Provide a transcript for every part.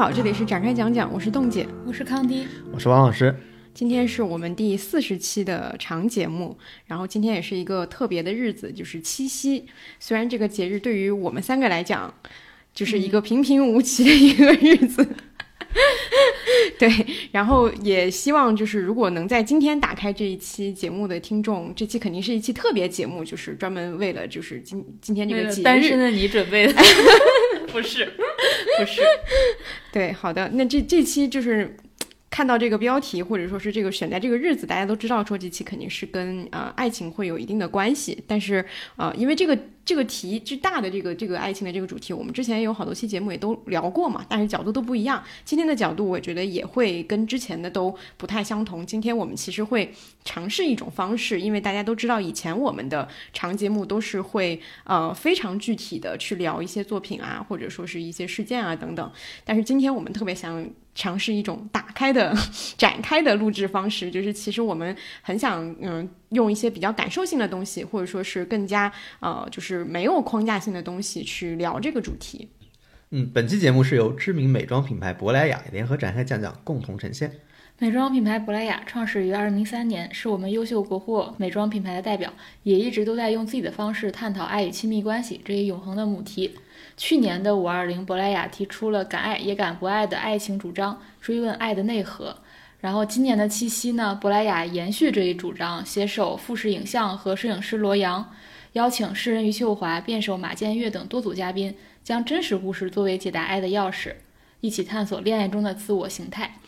好，这里是展开讲讲，我是冻姐，我是康迪，我是王老师。今天是我们第四十期的长节目，然后今天也是一个特别的日子，就是七夕。虽然这个节日对于我们三个来讲，就是一个平平无奇的一个日子。对，然后也希望就是如果能在今天打开这一期节目的听众，这期肯定是一期特别节目，就是专门为了就是今今天这个节日，单身的你准备的，不是，不是，对，好的，那这这期就是看到这个标题或者说是这个选在这个日子，大家都知道说这期肯定是跟呃爱情会有一定的关系，但是呃因为这个。这个题之大的这个这个爱情的这个主题，我们之前有好多期节目也都聊过嘛，但是角度都不一样。今天的角度，我觉得也会跟之前的都不太相同。今天我们其实会尝试一种方式，因为大家都知道，以前我们的长节目都是会呃非常具体的去聊一些作品啊，或者说是一些事件啊等等。但是今天我们特别想尝试一种打开的、展开的录制方式，就是其实我们很想嗯。用一些比较感受性的东西，或者说是更加呃，就是没有框架性的东西去聊这个主题。嗯，本期节目是由知名美妆品牌珀莱雅联合展开讲讲共同呈现。美妆品牌珀莱雅创始于二零零三年，是我们优秀国货美妆品牌的代表，也一直都在用自己的方式探讨爱与亲密关系这一永恒的母题。去年的五二零，珀莱雅提出了敢爱也敢不爱的爱情主张，追问爱的内核。然后今年的七夕呢，珀莱雅延续这一主张，携手富士影像和摄影师罗阳，邀请诗人余秀华、辩手马建岳等多组嘉宾，将真实故事作为解答爱的钥匙，一起探索恋爱中的自我形态。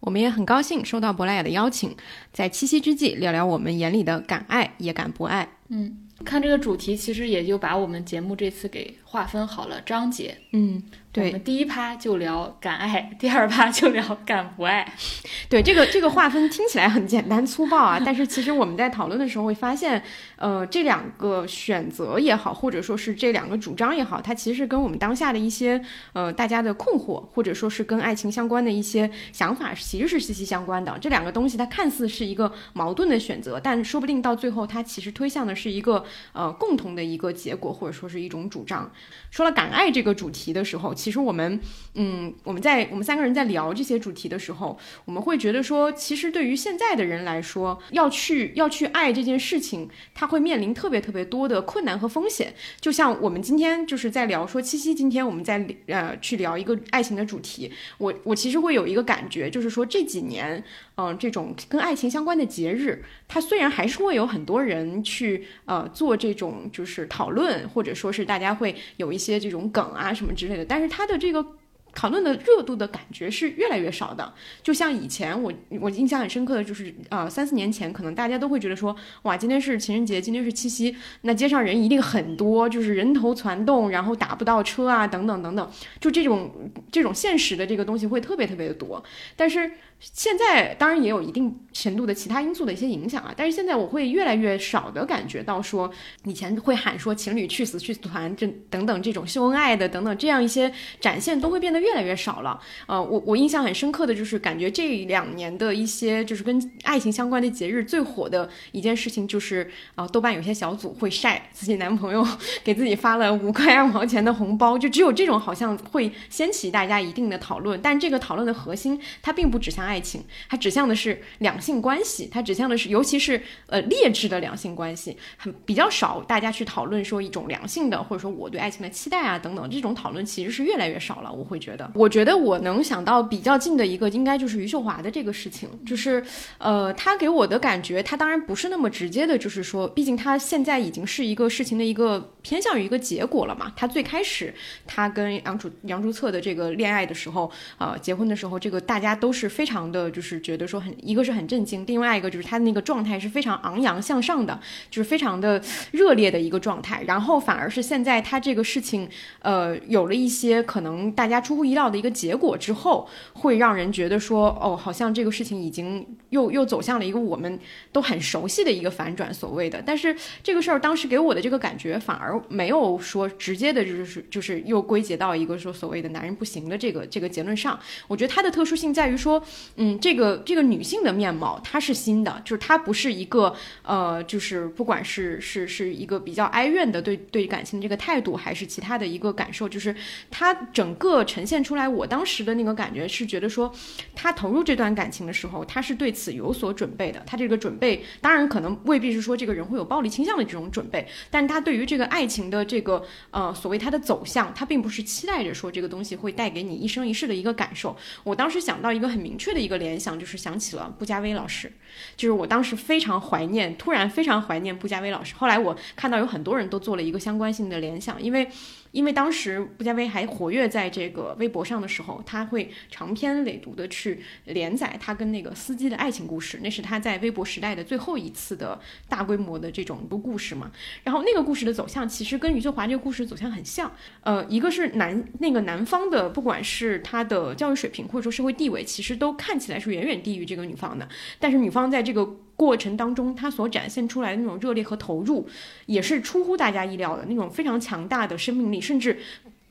我们也很高兴收到珀莱雅的邀请，在七夕之际聊聊我们眼里的敢爱也敢不爱。嗯，看这个主题，其实也就把我们节目这次给划分好了章节。嗯。我们第一趴就聊敢爱，第二趴就聊敢不爱。对这个这个划分听起来很简单粗暴啊，但是其实我们在讨论的时候会发现，呃，这两个选择也好，或者说是这两个主张也好，它其实跟我们当下的一些呃大家的困惑，或者说是跟爱情相关的一些想法，其实是息息相关的。这两个东西它看似是一个矛盾的选择，但说不定到最后它其实推向的是一个呃共同的一个结果，或者说是一种主张。说了敢爱这个主题的时候。其实我们，嗯，我们在我们三个人在聊这些主题的时候，我们会觉得说，其实对于现在的人来说，要去要去爱这件事情，他会面临特别特别多的困难和风险。就像我们今天就是在聊说七夕，今天我们在呃去聊一个爱情的主题，我我其实会有一个感觉，就是说这几年，嗯，这种跟爱情相关的节日，它虽然还是会有很多人去呃做这种就是讨论，或者说是大家会有一些这种梗啊什么之类的，但是。它的这个讨论的热度的感觉是越来越少的，就像以前我我印象很深刻的就是呃三四年前，可能大家都会觉得说哇今天是情人节，今天是七夕，那街上人一定很多，就是人头攒动，然后打不到车啊等等等等，就这种这种现实的这个东西会特别特别的多，但是。现在当然也有一定程度的其他因素的一些影响啊，但是现在我会越来越少的感觉到说，以前会喊说情侣去死去死团这等等这种秀恩爱的等等这样一些展现都会变得越来越少了。呃，我我印象很深刻的就是感觉这两年的一些就是跟爱情相关的节日最火的一件事情就是啊，豆瓣有些小组会晒自己男朋友给自己发了五块二毛钱的红包，就只有这种好像会掀起大家一定的讨论，但这个讨论的核心它并不指向爱。情，它指向的是两性关系，它指向的是，尤其是呃劣质的两性关系，很比较少，大家去讨论说一种良性的，或者说我对爱情的期待啊等等，这种讨论其实是越来越少了。我会觉得，我觉得我能想到比较近的一个，应该就是余秀华的这个事情，就是呃，他给我的感觉，他当然不是那么直接的，就是说，毕竟他现在已经是一个事情的一个偏向于一个结果了嘛。他最开始他跟杨主杨朱策的这个恋爱的时候，呃，结婚的时候，这个大家都是非常。的就是觉得说很，一个是很震惊，另外一个就是他的那个状态是非常昂扬向上的，就是非常的热烈的一个状态。然后反而是现在他这个事情，呃，有了一些可能大家出乎意料的一个结果之后，会让人觉得说，哦，好像这个事情已经又又走向了一个我们都很熟悉的一个反转，所谓的。但是这个事儿当时给我的这个感觉，反而而没有说直接的，就是就是又归结到一个说所谓的男人不行的这个这个结论上。我觉得它的特殊性在于说，嗯，这个这个女性的面貌它是新的，就是她不是一个呃，就是不管是是是一个比较哀怨的对对感情这个态度，还是其他的一个感受，就是她整个呈现出来，我当时的那个感觉是觉得说，她投入这段感情的时候，她是对此有所准备的。她这个准备，当然可能未必是说这个人会有暴力倾向的这种准备，但她对于这个爱爱情的这个呃所谓它的走向，它并不是期待着说这个东西会带给你一生一世的一个感受。我当时想到一个很明确的一个联想，就是想起了布加威老师，就是我当时非常怀念，突然非常怀念布加威老师。后来我看到有很多人都做了一个相关性的联想，因为。因为当时布加威还活跃在这个微博上的时候，他会长篇累牍的去连载他跟那个司机的爱情故事，那是他在微博时代的最后一次的大规模的这种一个故事嘛。然后那个故事的走向其实跟余秀华这个故事走向很像，呃，一个是男那个男方的，不管是他的教育水平或者说社会地位，其实都看起来是远远低于这个女方的，但是女方在这个。过程当中，他所展现出来的那种热烈和投入，也是出乎大家意料的那种非常强大的生命力，甚至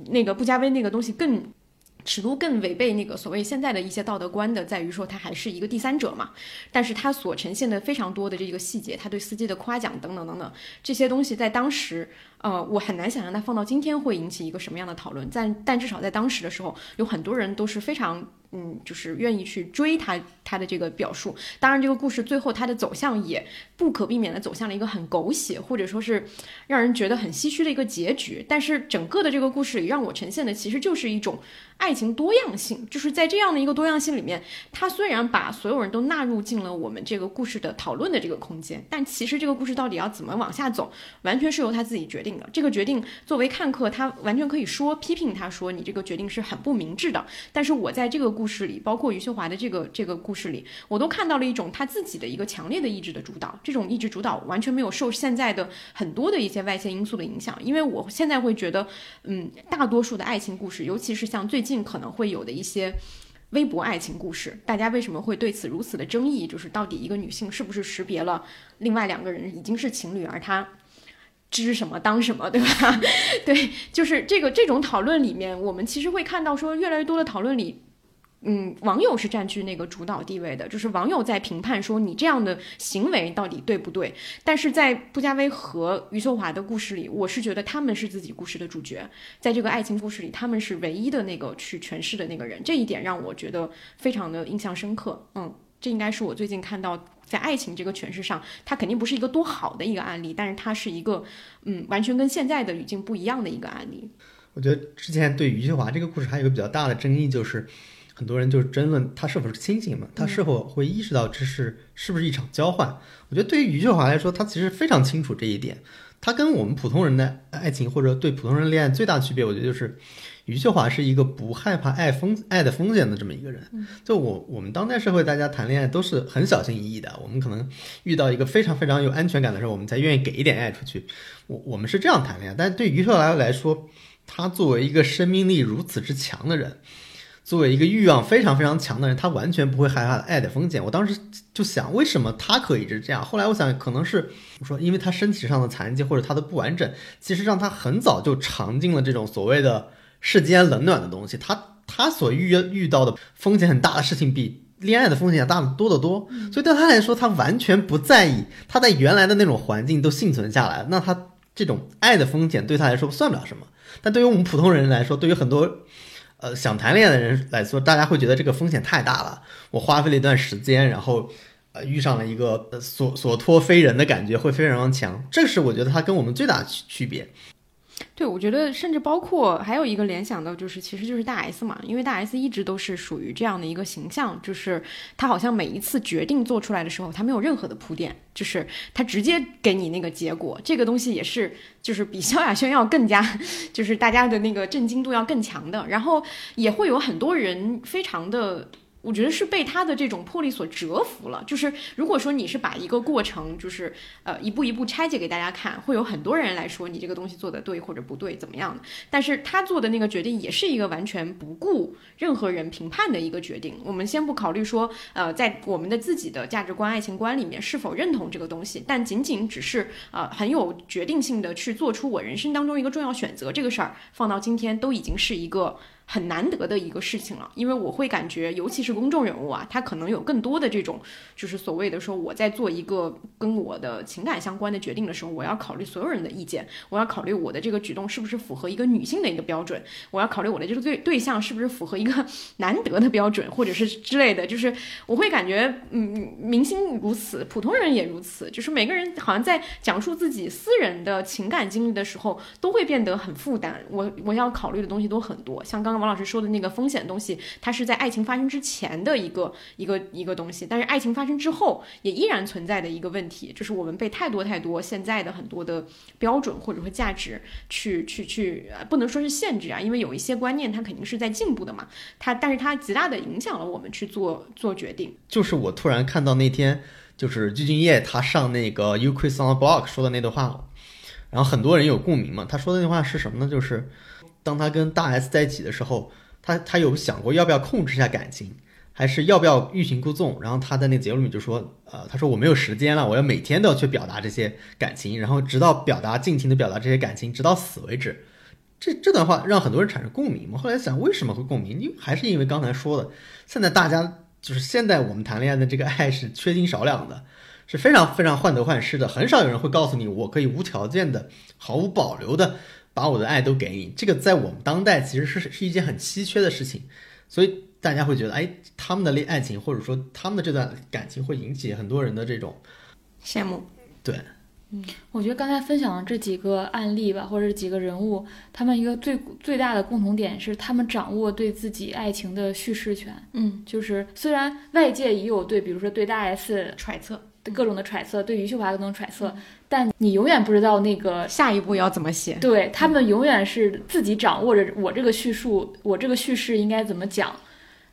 那个布加威那个东西更尺度更违背那个所谓现在的一些道德观的，在于说他还是一个第三者嘛。但是他所呈现的非常多的这个细节，他对司机的夸奖等等等等这些东西，在当时，呃，我很难想象他放到今天会引起一个什么样的讨论。但但至少在当时的时候，有很多人都是非常。嗯，就是愿意去追他他的这个表述。当然，这个故事最后它的走向也不可避免的走向了一个很狗血，或者说是让人觉得很唏嘘的一个结局。但是整个的这个故事里，让我呈现的其实就是一种爱情多样性。就是在这样的一个多样性里面，他虽然把所有人都纳入进了我们这个故事的讨论的这个空间，但其实这个故事到底要怎么往下走，完全是由他自己决定的。这个决定作为看客，他完全可以说批评他说你这个决定是很不明智的。但是我在这个故故事里，包括余秀华的这个这个故事里，我都看到了一种他自己的一个强烈的意志的主导。这种意志主导完全没有受现在的很多的一些外界因素的影响。因为我现在会觉得，嗯，大多数的爱情故事，尤其是像最近可能会有的一些微博爱情故事，大家为什么会对此如此的争议？就是到底一个女性是不是识别了另外两个人已经是情侣，而她知什么当什么，对吧？对，就是这个这种讨论里面，我们其实会看到说，越来越多的讨论里。嗯，网友是占据那个主导地位的，就是网友在评判说你这样的行为到底对不对。但是在布加威和余秀华的故事里，我是觉得他们是自己故事的主角，在这个爱情故事里，他们是唯一的那个去诠释的那个人，这一点让我觉得非常的印象深刻。嗯，这应该是我最近看到在爱情这个诠释上，它肯定不是一个多好的一个案例，但是它是一个嗯，完全跟现在的语境不一样的一个案例。我觉得之前对余秀华这个故事还有一个比较大的争议就是。很多人就是争论他是否是清醒嘛，他是否会意识到这是是不是一场交换？我觉得对于余秀华来说，他其实非常清楚这一点。他跟我们普通人的爱情或者对普通人恋爱最大的区别，我觉得就是余秀华是一个不害怕爱风爱的风险的这么一个人。就我我们当代社会，大家谈恋爱都是很小心翼翼的。我们可能遇到一个非常非常有安全感的时候，我们才愿意给一点爱出去。我我们是这样谈恋爱，但是对余秀华来说，他作为一个生命力如此之强的人。作为一个欲望非常非常强的人，他完全不会害怕爱的风险。我当时就想，为什么他可以是这样？后来我想，可能是我说，因为他身体上的残疾或者他的不完整，其实让他很早就尝尽了这种所谓的世间冷暖的东西。他他所遇遇到的风险很大的事情，比恋爱的风险要大得多得多。所以对他来说，他完全不在意。他在原来的那种环境都幸存下来，那他这种爱的风险对他来说算不了什么。但对于我们普通人来说，对于很多。呃，想谈恋爱的人来说，大家会觉得这个风险太大了。我花费了一段时间，然后，呃，遇上了一个所所托非人的感觉，会非常强。这是我觉得它跟我们最大区区别。对，我觉得甚至包括还有一个联想到，就是其实就是大 S 嘛，因为大 S 一直都是属于这样的一个形象，就是他好像每一次决定做出来的时候，他没有任何的铺垫，就是他直接给你那个结果。这个东西也是，就是比萧亚轩要更加，就是大家的那个震惊度要更强的。然后也会有很多人非常的。我觉得是被他的这种魄力所折服了。就是如果说你是把一个过程，就是呃一步一步拆解给大家看，会有很多人来说你这个东西做的对或者不对怎么样的。但是他做的那个决定也是一个完全不顾任何人评判的一个决定。我们先不考虑说呃在我们的自己的价值观、爱情观里面是否认同这个东西，但仅仅只是呃很有决定性的去做出我人生当中一个重要选择这个事儿，放到今天都已经是一个。很难得的一个事情了，因为我会感觉，尤其是公众人物啊，他可能有更多的这种，就是所谓的说，我在做一个跟我的情感相关的决定的时候，我要考虑所有人的意见，我要考虑我的这个举动是不是符合一个女性的一个标准，我要考虑我的这个对对象是不是符合一个 难得的标准，或者是之类的，就是我会感觉，嗯，明星如此，普通人也如此，就是每个人好像在讲述自己私人的情感经历的时候，都会变得很负担。我我要考虑的东西都很多，像刚。王老师说的那个风险东西，它是在爱情发生之前的一个一个一个东西，但是爱情发生之后也依然存在的一个问题，就是我们被太多太多现在的很多的标准或者说价值去去去，不能说是限制啊，因为有一些观念它肯定是在进步的嘛，它但是它极大的影响了我们去做做决定。就是我突然看到那天，就是鞠婧祎他上那个 u c r i s on the Block 说的那段话，然后很多人有共鸣嘛，他说的那句话是什么呢？就是。当他跟大 S 在一起的时候，他他有想过要不要控制一下感情，还是要不要欲擒故纵？然后他在那个节目里面就说，呃，他说我没有时间了，我要每天都要去表达这些感情，然后直到表达尽情的表达这些感情，直到死为止。这这段话让很多人产生共鸣嘛。后来想为什么会共鸣？因为还是因为刚才说的，现在大家就是现在我们谈恋爱的这个爱是缺斤少两的，是非常非常患得患失的，很少有人会告诉你我可以无条件的、毫无保留的。把我的爱都给你，这个在我们当代其实是是一件很稀缺的事情，所以大家会觉得，哎，他们的恋爱情或者说他们的这段感情会引起很多人的这种羡慕。对，嗯，我觉得刚才分享的这几个案例吧，或者几个人物，他们一个最最大的共同点是，他们掌握对自己爱情的叙事权。嗯，就是虽然外界也有对，比如说对大 S 揣测。各种的揣测，对余秀华各种揣测，但你永远不知道那个下一步要怎么写。对他们永远是自己掌握着我这个叙述，我这个叙事应该怎么讲，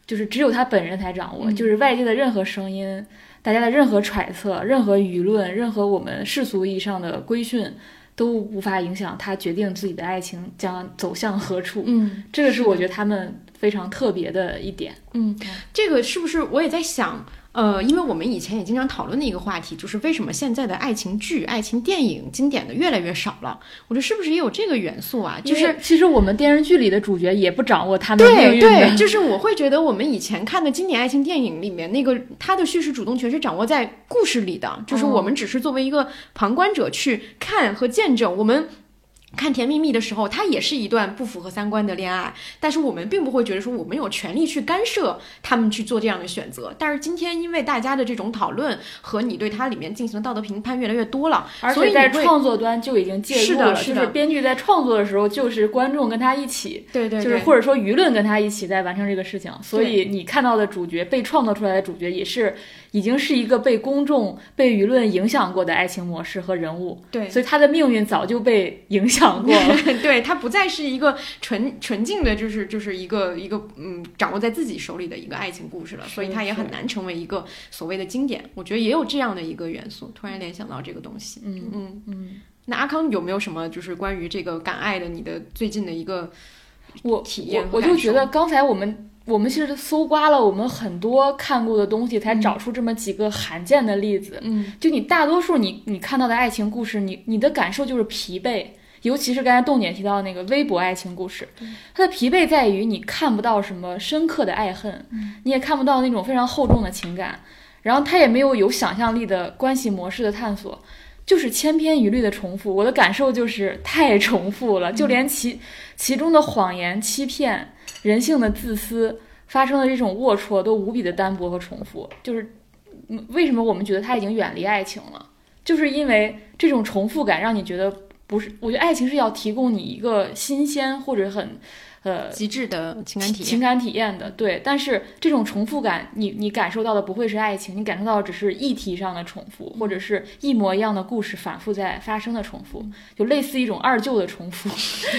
就是只有他本人才掌握。就是外界的任何声音，大家的任何揣测，任何舆论，任何我们世俗意义上的规训，都无法影响他决定自己的爱情将走向何处。嗯，这个是我觉得他们非常特别的一点。嗯，这个是不是我也在想？呃，因为我们以前也经常讨论的一个话题，就是为什么现在的爱情剧、爱情电影经典的越来越少了？我觉得是不是也有这个元素啊？就是其实我们电视剧里的主角也不掌握他们命运对对，就是我会觉得我们以前看的经典爱情电影里面，那个他的叙事主动权是掌握在故事里的，就是我们只是作为一个旁观者去看和见证我们。看《甜蜜蜜》的时候，它也是一段不符合三观的恋爱，但是我们并不会觉得说我们有权利去干涉他们去做这样的选择。但是今天，因为大家的这种讨论和你对它里面进行的道德评判越来越多了，而且在创作端就已经介入了，就是编剧在创作的时候，就是观众跟他一起，对对，就是或者说舆论跟他一起在完成这个事情。所以你看到的主角被创造出来的主角也是。已经是一个被公众、被舆论影响过的爱情模式和人物，对，所以他的命运早就被影响过了。对它不再是一个纯纯净的，就是就是一个一个嗯，掌握在自己手里的一个爱情故事了，所以它也很难成为一个所谓的经典。我觉得也有这样的一个元素，突然联想到这个东西。嗯嗯嗯。那阿康有没有什么就是关于这个敢爱的你的最近的一个我体验？我就觉得刚才我们。我们其实搜刮了我们很多看过的东西，才找出这么几个罕见的例子。嗯，就你大多数你你看到的爱情故事，你你的感受就是疲惫，尤其是刚才冻姐提到的那个微博爱情故事，它的疲惫在于你看不到什么深刻的爱恨，你也看不到那种非常厚重的情感，然后它也没有有想象力的关系模式的探索，就是千篇一律的重复。我的感受就是太重复了，就连其其中的谎言、欺骗。人性的自私发生的这种龌龊都无比的单薄和重复，就是为什么我们觉得他已经远离爱情了？就是因为这种重复感让你觉得不是。我觉得爱情是要提供你一个新鲜或者很呃极致的情感体验。情感体验的，对。但是这种重复感，你你感受到的不会是爱情，你感受到的只是议题上的重复，或者是一模一样的故事反复在发生的重复，就类似一种二舅的重复。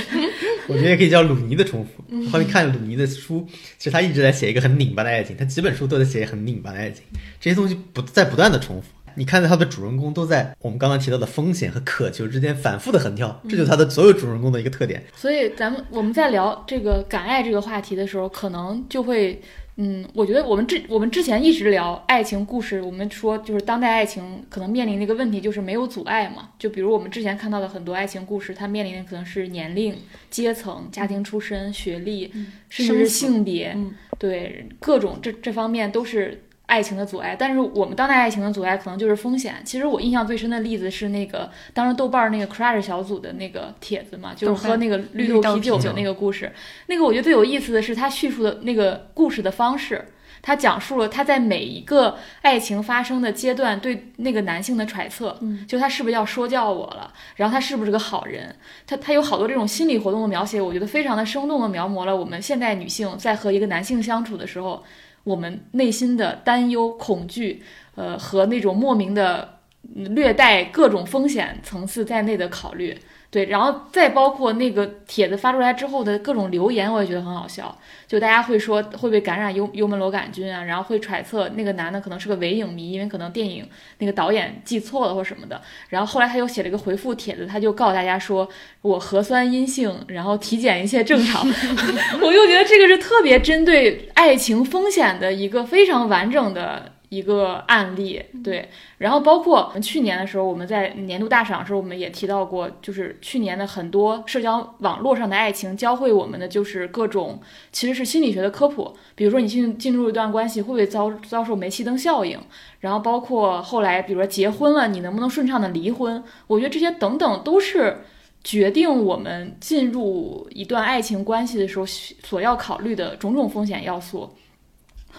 我觉得也可以叫鲁尼的重复。后面看鲁尼的书，其实他一直在写一个很拧巴的爱情，他几本书都在写很拧巴的爱情，这些东西不在不断的重复。你看到他的主人公都在我们刚刚提到的风险和渴求之间反复的横跳，这就是他的所有主人公的一个特点。所以咱们我们在聊这个敢爱这个话题的时候，可能就会，嗯，我觉得我们之我们之前一直聊爱情故事，我们说就是当代爱情可能面临的一个问题就是没有阻碍嘛。就比如我们之前看到的很多爱情故事，它面临的可能是年龄、阶层、家庭出身、学历，甚至是性别，嗯对各种这这方面都是。爱情的阻碍，但是我们当代爱情的阻碍可能就是风险。其实我印象最深的例子是那个当时豆瓣儿那个 Crash 小组的那个帖子嘛，就是喝那个绿豆啤酒的那个故事。那个我觉得最有意思的是他叙述的那个故事的方式，他讲述了他在每一个爱情发生的阶段对那个男性的揣测，嗯，就他是不是要说教我了，然后他是不是个好人，他他有好多这种心理活动的描写，我觉得非常的生动的描摹了我们现代女性在和一个男性相处的时候。我们内心的担忧、恐惧，呃，和那种莫名的略带各种风险层次在内的考虑，对，然后再包括那个帖子发出来之后的各种留言，我也觉得很好笑。就大家会说会不会感染幽幽门螺杆菌啊？然后会揣测那个男的可能是个伪影迷，因为可能电影那个导演记错了或什么的。然后后来他又写了一个回复帖子，他就告诉大家说我核酸阴性，然后体检一切正常。我就觉得这个是特别针对爱情风险的一个非常完整的。一个案例，对，然后包括去年的时候，我们在年度大赏的时候，我们也提到过，就是去年的很多社交网络上的爱情，教会我们的就是各种其实是心理学的科普，比如说你进进入一段关系会不会遭遭受煤气灯效应，然后包括后来比如说结婚了，你能不能顺畅的离婚，我觉得这些等等都是决定我们进入一段爱情关系的时候所要考虑的种种风险要素。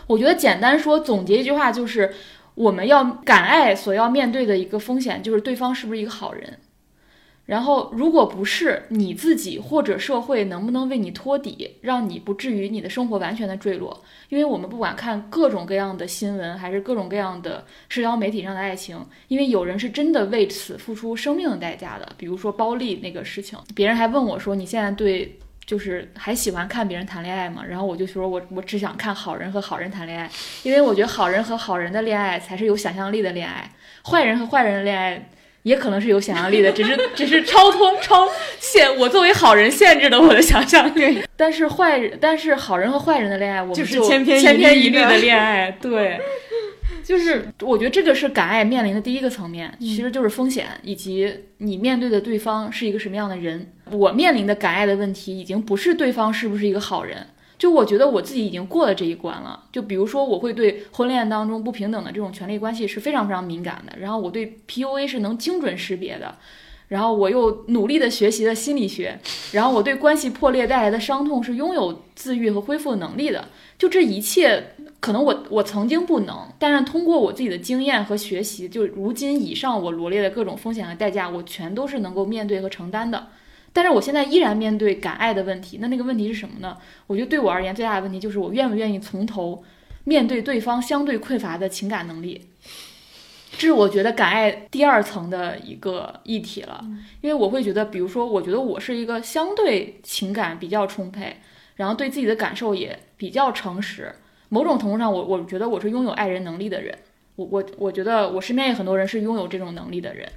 我觉得简单说，总结一句话就是，我们要敢爱所要面对的一个风险就是对方是不是一个好人。然后，如果不是你自己或者社会能不能为你托底，让你不至于你的生活完全的坠落？因为我们不管看各种各样的新闻，还是各种各样的社交媒体上的爱情，因为有人是真的为此付出生命的代价的。比如说包丽那个事情，别人还问我说：“你现在对？”就是还喜欢看别人谈恋爱嘛，然后我就说，我我只想看好人和好人谈恋爱，因为我觉得好人和好人的恋爱才是有想象力的恋爱，坏人和坏人的恋爱也可能是有想象力的，只是 只是超脱超限我作为好人限制了我的想象力。但是坏人，但是好人和坏人的恋爱，我们就是千篇千篇一律的恋爱，对。就是我觉得这个是敢爱面临的第一个层面，其实就是风险以及你面对的对方是一个什么样的人。我面临的敢爱的问题已经不是对方是不是一个好人，就我觉得我自己已经过了这一关了。就比如说，我会对婚恋当中不平等的这种权利关系是非常非常敏感的，然后我对 PUA 是能精准识别的，然后我又努力的学习了心理学，然后我对关系破裂带来的伤痛是拥有自愈和恢复能力的。就这一切。可能我我曾经不能，但是通过我自己的经验和学习，就如今以上我罗列的各种风险和代价，我全都是能够面对和承担的。但是我现在依然面对敢爱的问题，那那个问题是什么呢？我觉得对我而言最大的问题就是我愿不愿意从头面对对方相对匮乏的情感能力，这是我觉得敢爱第二层的一个议题了。因为我会觉得，比如说，我觉得我是一个相对情感比较充沛，然后对自己的感受也比较诚实。某种程度上，我我觉得我是拥有爱人能力的人，我我我觉得我身边有很多人是拥有这种能力的人，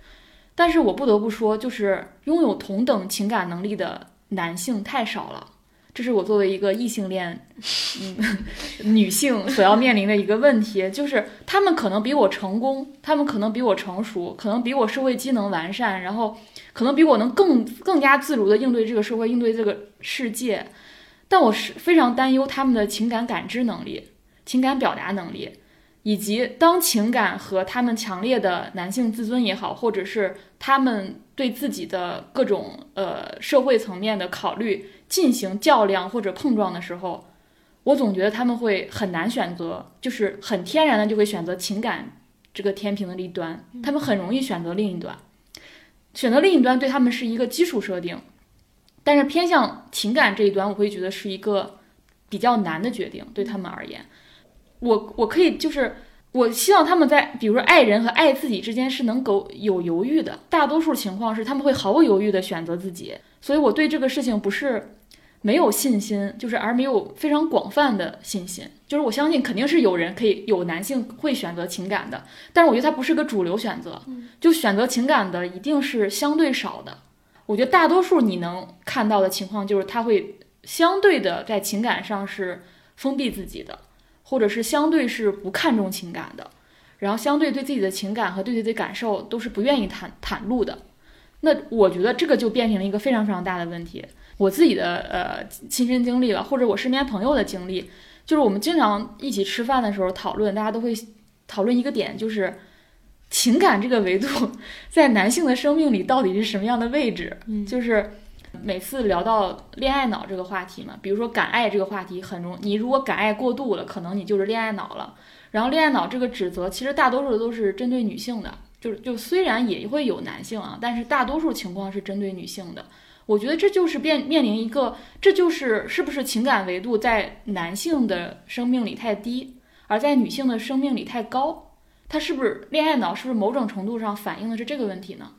但是我不得不说，就是拥有同等情感能力的男性太少了，这是我作为一个异性恋，嗯，女性所要面临的一个问题，就是他们可能比我成功，他们可能比我成熟，可能比我社会机能完善，然后可能比我能更更加自如的应对这个社会，应对这个世界。但我是非常担忧他们的情感感知能力、情感表达能力，以及当情感和他们强烈的男性自尊也好，或者是他们对自己的各种呃社会层面的考虑进行较量或者碰撞的时候，我总觉得他们会很难选择，就是很天然的就会选择情感这个天平的一端，他们很容易选择另一端，选择另一端对他们是一个基础设定。但是偏向情感这一端，我会觉得是一个比较难的决定，对他们而言。我我可以就是我希望他们在比如说爱人和爱自己之间是能够有犹豫的，大多数情况是他们会毫不犹豫的选择自己，所以我对这个事情不是没有信心，就是而没有非常广泛的信心，就是我相信肯定是有人可以有男性会选择情感的，但是我觉得它不是个主流选择，就选择情感的一定是相对少的，我觉得大多数你能看到的情况就是他会相对的在情感上是封闭自己的。或者是相对是不看重情感的，然后相对对自己的情感和对自己的感受都是不愿意袒袒露的，那我觉得这个就变成了一个非常非常大的问题。我自己的呃亲身经历了，或者我身边朋友的经历，就是我们经常一起吃饭的时候讨论，大家都会讨论一个点，就是情感这个维度 在男性的生命里到底是什么样的位置？嗯，就是。每次聊到恋爱脑这个话题嘛，比如说敢爱这个话题很容，你如果敢爱过度了，可能你就是恋爱脑了。然后恋爱脑这个指责，其实大多数都是针对女性的，就是就虽然也会有男性啊，但是大多数情况是针对女性的。我觉得这就是面面临一个，这就是是不是情感维度在男性的生命里太低，而在女性的生命里太高？他是不是恋爱脑？是不是某种程度上反映的是这个问题呢？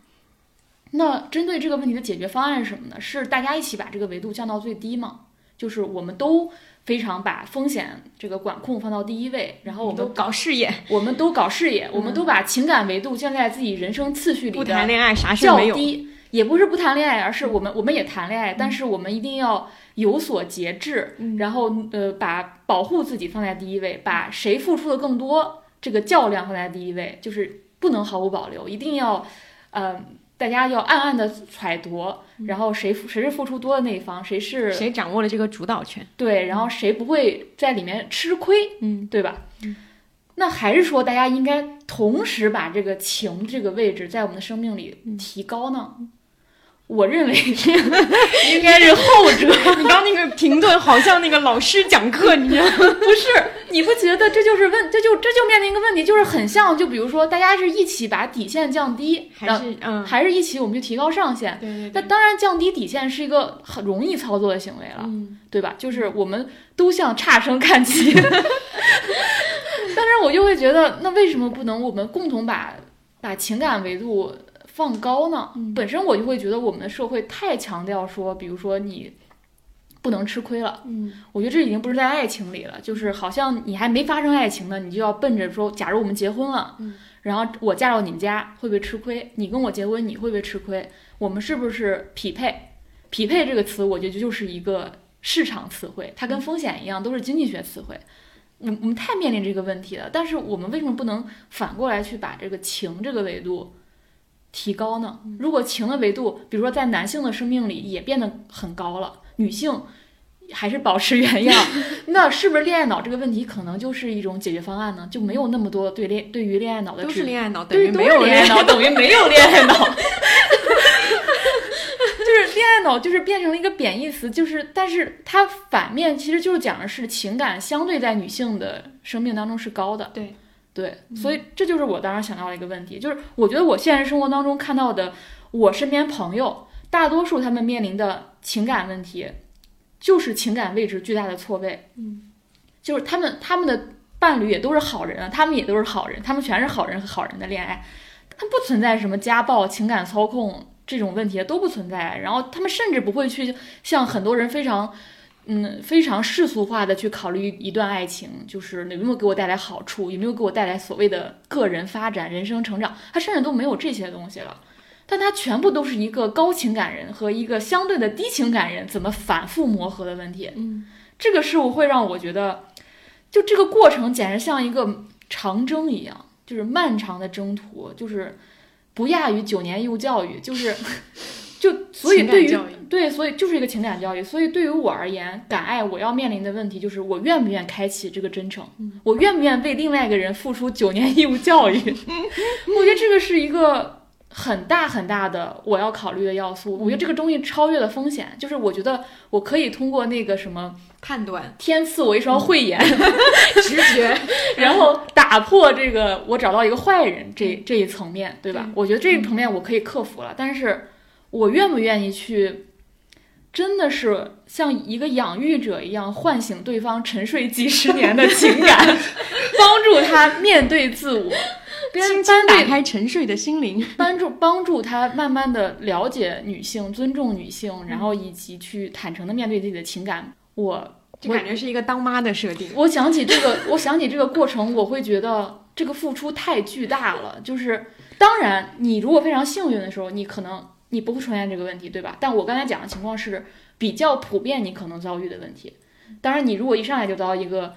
那针对这个问题的解决方案是什么呢？是大家一起把这个维度降到最低吗？就是我们都非常把风险这个管控放到第一位，然后我们都搞事业，我们都搞事业，我们都把情感维度降在自己人生次序里不谈恋爱啥事较低，也不是不谈恋爱，而是我们我们也谈恋爱，但是我们一定要有所节制，然后呃把保护自己放在第一位，把谁付出的更多这个较量放在第一位，就是不能毫无保留，一定要呃。大家要暗暗的揣度，然后谁谁是付出多的那一方，谁是谁掌握了这个主导权？对，然后谁不会在里面吃亏？嗯，对吧？那还是说大家应该同时把这个情这个位置在我们的生命里提高呢？我认为 应该是后者。你刚那个停顿好像那个老师讲课，你知道吗？不是，你不觉得这就是问，这就这就面临一个问题，就是很像，就比如说大家是一起把底线降低，还是嗯，还是一起我们就提高上限？对对。那当然，降低底线是一个很容易操作的行为了，对吧？就是我们都向差生看齐。但是我就会觉得，那为什么不能我们共同把把情感维度？放高呢？本身我就会觉得我们的社会太强调说，比如说你不能吃亏了。嗯，我觉得这已经不是在爱情里了，就是好像你还没发生爱情呢，你就要奔着说，假如我们结婚了，然后我嫁到你们家会不会吃亏？你跟我结婚你会不会吃亏？我们是不是匹配？匹配这个词，我觉得就是一个市场词汇，它跟风险一样，都是经济学词汇。我我们太面临这个问题了，但是我们为什么不能反过来去把这个情这个维度？提高呢？如果情的维度，比如说在男性的生命里也变得很高了，女性还是保持原样，那是不是恋爱脑这个问题可能就是一种解决方案呢？就没有那么多对恋对于恋爱脑的都是恋爱脑等于没有恋爱脑等于没有恋爱脑，就是恋爱脑就是变成了一个贬义词，就是但是它反面其实就是讲的是情感相对在女性的生命当中是高的，对。对，所以这就是我当时想到的一个问题，就是我觉得我现实生活当中看到的，我身边朋友大多数他们面临的情感问题，就是情感位置巨大的错位。嗯，就是他们他们的伴侣也都是好人啊，他们也都是好人，他们全是好人和好人的恋爱，他不存在什么家暴、情感操控这种问题都不存在，然后他们甚至不会去像很多人非常。嗯，非常世俗化的去考虑一段爱情，就是有没有给我带来好处，有没有给我带来所谓的个人发展、人生成长，他甚至都没有这些东西了。但他全部都是一个高情感人和一个相对的低情感人怎么反复磨合的问题。嗯，这个事物会让我觉得，就这个过程简直像一个长征一样，就是漫长的征途，就是不亚于九年义务教育，就是。就所以对于对，所以就是一个情感教育。所以对于我而言，敢爱我要面临的问题就是我愿不愿开启这个真诚，我愿不愿为另外一个人付出九年义务教育。我觉得这个是一个很大很大的我要考虑的要素。我觉得这个东西超越了风险，就是我觉得我可以通过那个什么判断，天赐我一双慧眼，直觉，然后打破这个我找到一个坏人这这一层面对吧？我觉得这一层面我可以克服了，但是。我愿不愿意去真的是像一个养育者一样唤醒对方沉睡几十年的情感，帮助他面对自我，边轻轻打开沉睡的心灵。帮助帮助他慢慢的了解女性，尊重女性，然后以及去坦诚的面对自己的情感。我就感觉是一个当妈的设定。我想起这个，我想起这个过程，我会觉得这个付出太巨大了。就是当然，你如果非常幸运的时候，你可能你不会出现这个问题，对吧？但我刚才讲的情况是比较普遍，你可能遭遇的问题。当然，你如果一上来就遭一个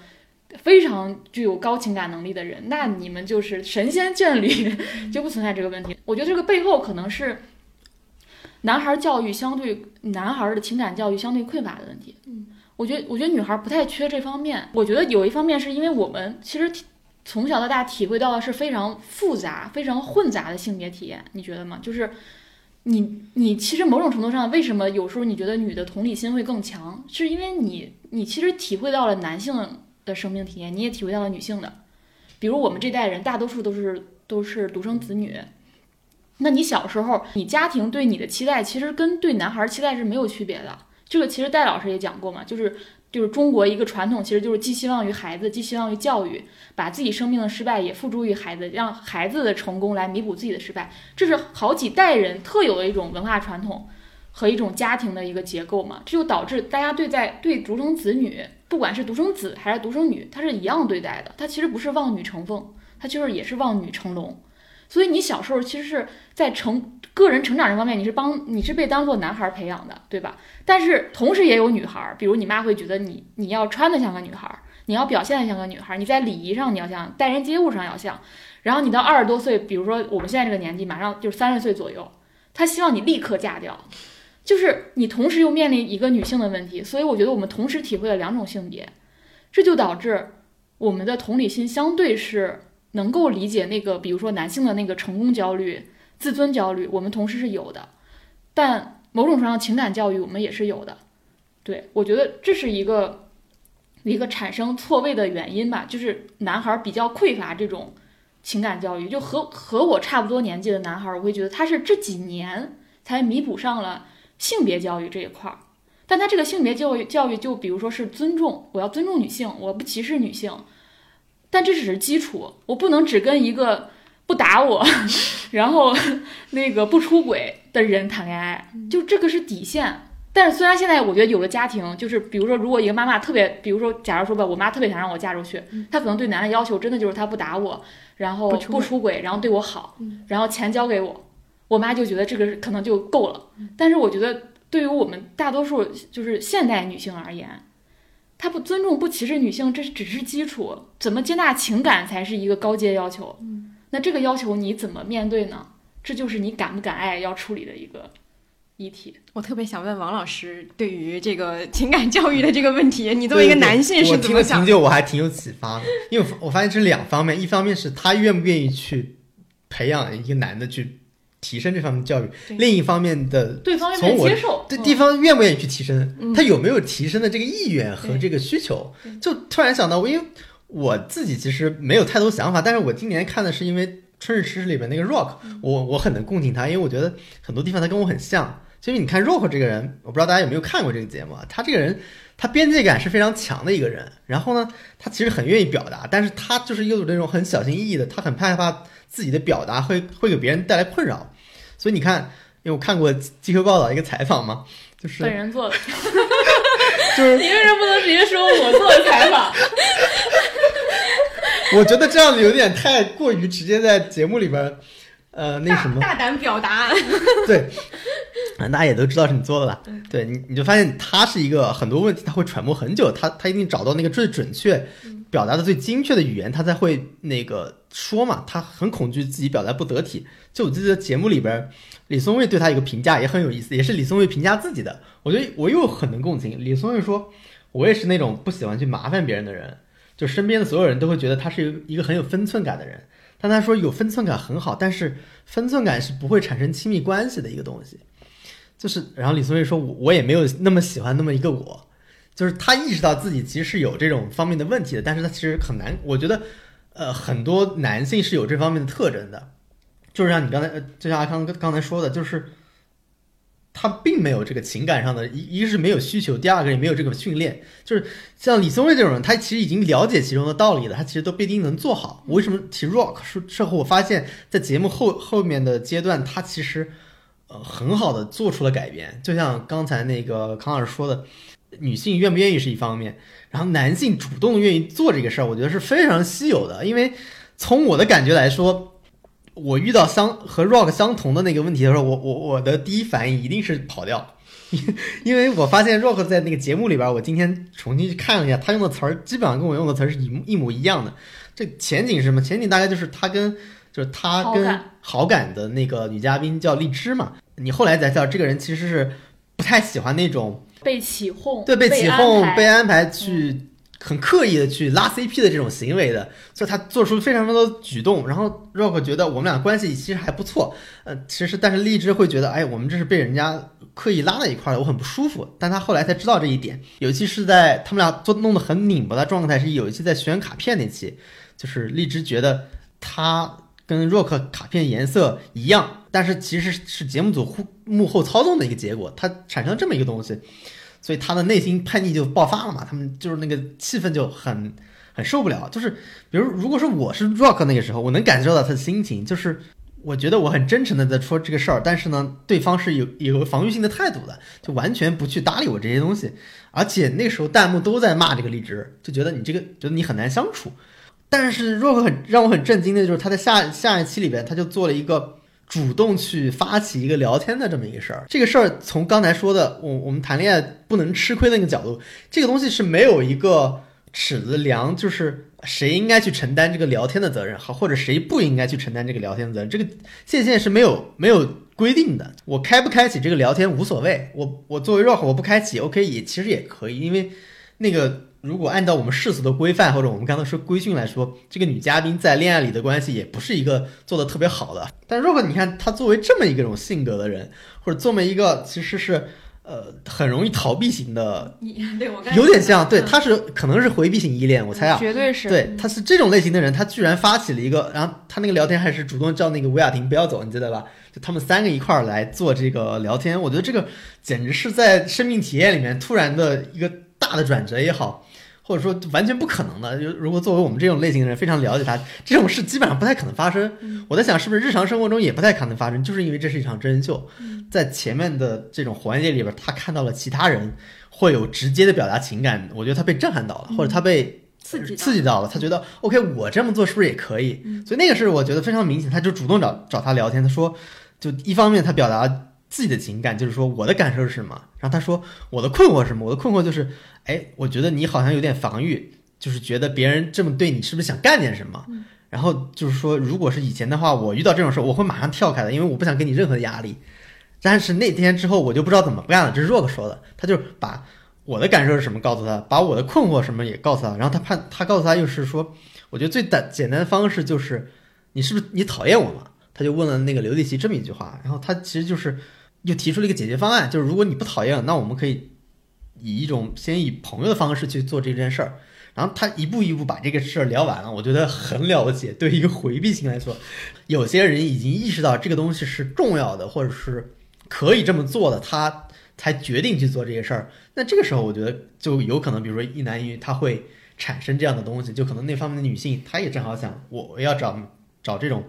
非常具有高情感能力的人，那你们就是神仙眷侣，就不存在这个问题。我觉得这个背后可能是男孩教育相对男孩的情感教育相对匮乏的问题。嗯，我觉得我觉得女孩不太缺这方面。我觉得有一方面是因为我们其实从小到大体会到的是非常复杂、非常混杂的性别体验，你觉得吗？就是。你你其实某种程度上，为什么有时候你觉得女的同理心会更强？是因为你你其实体会到了男性的生命体验，你也体会到了女性的。比如我们这代人，大多数都是都是独生子女。那你小时候，你家庭对你的期待，其实跟对男孩期待是没有区别的。这个其实戴老师也讲过嘛，就是就是中国一个传统，其实就是寄希望于孩子，寄希望于教育，把自己生命的失败也付诸于孩子，让孩子的成功来弥补自己的失败。这是好几代人特有的一种文化传统和一种家庭的一个结构嘛，这就导致大家对在对独生子女，不管是独生子还是独生女，他是一样对待的。他其实不是望女成凤，他就是也是望女成龙。所以你小时候其实是在成个人成长这方面，你是帮你是被当做男孩培养的，对吧？但是同时也有女孩，比如你妈会觉得你你要穿的像个女孩，你要表现的像个女孩，你在礼仪上你要像，待人接物上要像。然后你到二十多岁，比如说我们现在这个年纪，马上就是三十岁左右，她希望你立刻嫁掉，就是你同时又面临一个女性的问题。所以我觉得我们同时体会了两种性别，这就导致我们的同理心相对是。能够理解那个，比如说男性的那个成功焦虑、自尊焦虑，我们同时是有的，但某种程度上情感教育我们也是有的。对我觉得这是一个一个产生错位的原因吧，就是男孩比较匮乏这种情感教育，就和和我差不多年纪的男孩，我会觉得他是这几年才弥补上了性别教育这一块儿，但他这个性别教育教育就比如说是尊重，我要尊重女性，我不歧视女性。但这只是基础，我不能只跟一个不打我，然后 那个不出轨的人谈恋爱，就这个是底线。但是虽然现在我觉得有了家庭，就是比如说，如果一个妈妈特别，比如说，假如说吧，我妈特别想让我嫁出去，她可能对男的要求真的就是她不打我，然后不出轨，然后对我好，然后钱交给我，我妈就觉得这个可能就够了。但是我觉得对于我们大多数就是现代女性而言。他不尊重、不歧视女性，这只是基础。怎么接纳情感才是一个高阶要求。嗯，那这个要求你怎么面对呢？这就是你敢不敢爱要处理的一个议题。我特别想问王老师，对于这个情感教育的这个问题，你作为一个男性是怎么想？我听了挺久，我还挺有启发的，因为我发现这是两方面，一方面是他愿不愿意去培养一个男的去。提升这方面教育，另一方面的对方愿不愿意接受，对地方愿不愿意去提升，他有没有提升的这个意愿和这个需求？就突然想到，我因为我自己其实没有太多想法，但是我今年看的是因为《春日吃食》里边那个 Rock，我我很能共情他，因为我觉得很多地方他跟我很像。因为你看 Rock 这个人，我不知道大家有没有看过这个节目啊？他这个人，他边界感是非常强的一个人，然后呢，他其实很愿意表达，但是他就是又有那种很小心翼翼的，他很害怕。自己的表达会会给别人带来困扰，所以你看，因为我看过《机构报道》一个采访嘛，就是本人做的，就是你为什么不能直接说我做的采访？我觉得这样子有点太过于直接，在节目里边，呃，那什么，大胆表达，对，大家也都知道是你做的了，对你，你就发现他是一个很多问题他会揣摩很久，他他一定找到那个最准确。表达的最精确的语言，他才会那个说嘛。他很恐惧自己表达不得体。就我记得节目里边，李松蔚对他一个评价也很有意思，也是李松蔚评价自己的。我觉得我又很能共情。李松蔚说：“我也是那种不喜欢去麻烦别人的人，就身边的所有人都会觉得他是一个很有分寸感的人。但他说有分寸感很好，但是分寸感是不会产生亲密关系的一个东西。就是，然后李松蔚说：我我也没有那么喜欢那么一个我。”就是他意识到自己其实是有这种方面的问题的，但是他其实很难。我觉得，呃，很多男性是有这方面的特征的，就是像你刚才，就像阿康刚刚才说的，就是他并没有这个情感上的一，一是没有需求，第二个也没有这个训练。就是像李松蔚这种人，他其实已经了解其中的道理了，他其实都不一定能做好。我为什么提 Rock 是之后，我发现，在节目后后面的阶段，他其实呃很好的做出了改变。就像刚才那个康老师说的，女性愿不愿意是一方面，然后男性主动愿意做这个事儿，我觉得是非常稀有的。因为从我的感觉来说。我遇到相和 Rock 相同的那个问题的时候，我我我的第一反应一定是跑掉，因因为我发现 Rock 在那个节目里边，我今天重新去看了一下，他用的词儿基本上跟我用的词儿是一一模一样的。这前景是什么？前景大概就是他跟就是他跟好感的那个女嘉宾叫荔枝嘛。你后来才知道，这个人其实是不太喜欢那种被起哄，对被起哄、被安排去。很刻意的去拉 CP 的这种行为的，所以他做出非常多的举动，然后 Rock 觉得我们俩关系其实还不错，呃，其实但是荔枝会觉得，哎，我们这是被人家刻意拉在一块的，我很不舒服。但他后来才知道这一点，有一期是在他们俩做弄得很拧巴的状态，是有一期在选卡片那期，就是荔枝觉得他跟 Rock 卡片颜色一样，但是其实是节目组幕后操纵的一个结果，它产生这么一个东西。所以他的内心叛逆就爆发了嘛，他们就是那个气氛就很很受不了。就是比如，如果说我是 Rock 那个时候，我能感受到他的心情，就是我觉得我很真诚的在说这个事儿，但是呢，对方是有有防御性的态度的，就完全不去搭理我这些东西。而且那个时候弹幕都在骂这个荔枝，就觉得你这个觉得你很难相处。但是 Rock 很让我很震惊的就是他在下下一期里边，他就做了一个。主动去发起一个聊天的这么一个事儿，这个事儿从刚才说的我我们谈恋爱不能吃亏的那个角度，这个东西是没有一个尺子量，就是谁应该去承担这个聊天的责任，好或者谁不应该去承担这个聊天责任，这个界限是没有没有规定的。我开不开启这个聊天无所谓，我我作为 rock 我不开启，OK 也其实也可以，因为那个。如果按照我们世俗的规范，或者我们刚才说规训来说，这个女嘉宾在恋爱里的关系也不是一个做的特别好的。但如果你看她作为这么一个种性格的人，或者这么一个其实是呃很容易逃避型的，对我有点像，对，她是可能是回避型依恋，我猜啊，绝对是，对，她是这种类型的人，她居然发起了一个，然后她那个聊天还是主动叫那个吴雅婷不要走，你记得吧？就他们三个一块儿来做这个聊天，我觉得这个简直是在生命体验里面突然的一个大的转折也好。或者说完全不可能的，就如果作为我们这种类型的人非常了解他，这种事基本上不太可能发生。我在想，是不是日常生活中也不太可能发生，就是因为这是一场真人秀，在前面的这种环节里边，他看到了其他人会有直接的表达情感，我觉得他被震撼到了，或者他被刺激刺激到了，他觉得 OK，我这么做是不是也可以？所以那个事我觉得非常明显，他就主动找找他聊天，他说，就一方面他表达。自己的情感就是说，我的感受是什么？然后他说，我的困惑是什么？我的困惑就是，哎，我觉得你好像有点防御，就是觉得别人这么对你，是不是想干点什么？然后就是说，如果是以前的话，我遇到这种事，我会马上跳开的，因为我不想给你任何的压力。但是那天之后，我就不知道怎么干了。这是 Rock 说的，他就把我的感受是什么告诉他，把我的困惑什么也告诉他。然后他判，他告诉他又是说，我觉得最单简单的方式就是，你是不是你讨厌我嘛？他就问了那个刘丽琪这么一句话，然后他其实就是。又提出了一个解决方案，就是如果你不讨厌，那我们可以以一种先以朋友的方式去做这件事儿。然后他一步一步把这个事儿聊完了，我觉得很了不起。对于一个回避型来说，有些人已经意识到这个东西是重要的，或者是可以这么做的，他才决定去做这些事儿。那这个时候，我觉得就有可能，比如说一男一女，他会产生这样的东西，就可能那方面的女性，她也正好想，我要找找这种。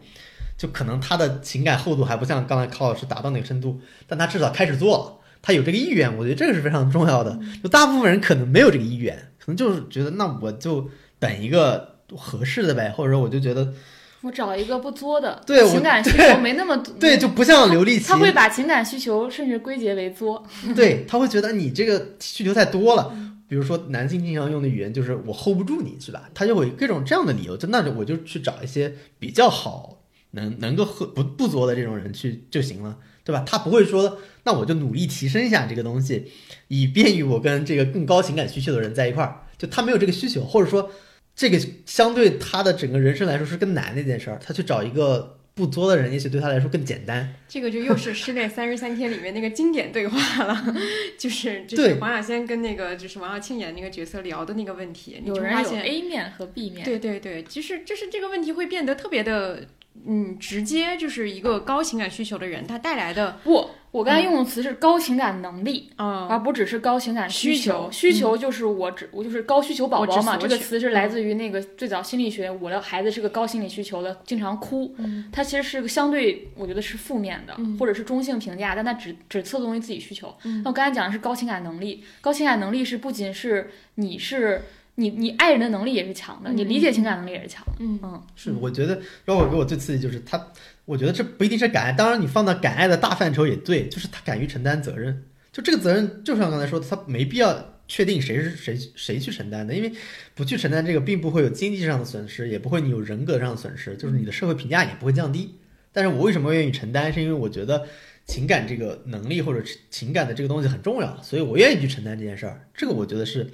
就可能他的情感厚度还不像刚才康老师达到那个深度，但他至少开始做了，他有这个意愿，我觉得这个是非常重要的。就大部分人可能没有这个意愿，可能就是觉得那我就等一个合适的呗，或者说我就觉得我找一个不作的，对情感需求没那么 对，就不像刘丽琪，他会把情感需求甚至归结为作，对他会觉得你这个需求太多了。比如说男性经常用的语言就是我 hold 不住你是吧？他就会各种这样的理由，就那就我就去找一些比较好。能能够和不不作的这种人去就行了，对吧？他不会说，那我就努力提升一下这个东西，以便于我跟这个更高情感需求的人在一块儿。就他没有这个需求，或者说这个相对他的整个人生来说是更难的一件事儿。他去找一个不作的人，也许对他来说更简单。这个就又是《失恋三十三天》里面那个经典对话了，就是就是黄亚仙跟那个就是王耀庆演那个角色聊的那个问题。有人有 A 面和 B 面。对对对，其实就是这个问题会变得特别的。嗯，直接就是一个高情感需求的人，他带来的不我刚才用的词是高情感能力，啊，而不只是高情感需求。求需求就是我只我就是高需求宝宝嘛，这个词是来自于那个最早心理学，我的孩子是个高心理需求的，经常哭。嗯它其实是个相对我觉得是负面的，嗯或者是中性评价，但它只只侧重于自己需求。嗯那我刚才讲的是高情感能力，高情感能力是不仅是你是你你爱人的能力也是强的，嗯你理解情感能力也是强的。嗯嗯是，我觉得让我给我最刺激就是他，我觉得这不一定是敢爱，当然你放到敢爱的大范畴也对，就是他敢于承担责任。就这个责任，就像刚才说的，他没必要确定谁是谁谁去承担的，因为不去承担这个，并不会有经济上的损失，也不会你有人格上的损失，就是你的社会评价也不会降低。但是我为什么愿意承担，是因为我觉得情感这个能力或者情感的这个东西很重要，所以我愿意去承担这件事儿。这个我觉得是，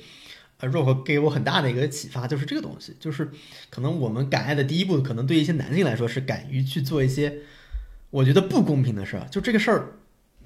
呃，若和给我很大的一个启发，就是这个东西，就是可能我们敢爱的第一步，可能对一些男性来说是敢于去做一些我觉得不公平的事儿。就这个事儿，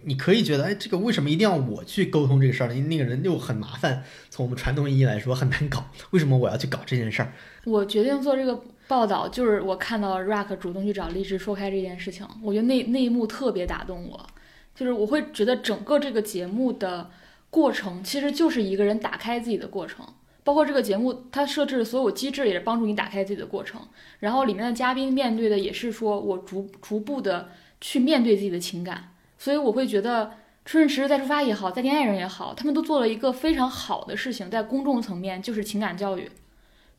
你可以觉得，哎，这个为什么一定要我去沟通这个事儿呢？因为那个人又很麻烦，从我们传统意义来说很难搞，为什么我要去搞这件事儿？我决定做这个报道，就是我看到 Rock 主动去找荔枝说开这件事情，我觉得那那一幕特别打动我，就是我会觉得整个这个节目的过程其实就是一个人打开自己的过程，包括这个节目它设置的所有机制也是帮助你打开自己的过程，然后里面的嘉宾面对的也是说我逐逐步的去面对自己的情感，所以我会觉得。春日迟再出发也好，再见爱人也好，他们都做了一个非常好的事情，在公众层面就是情感教育。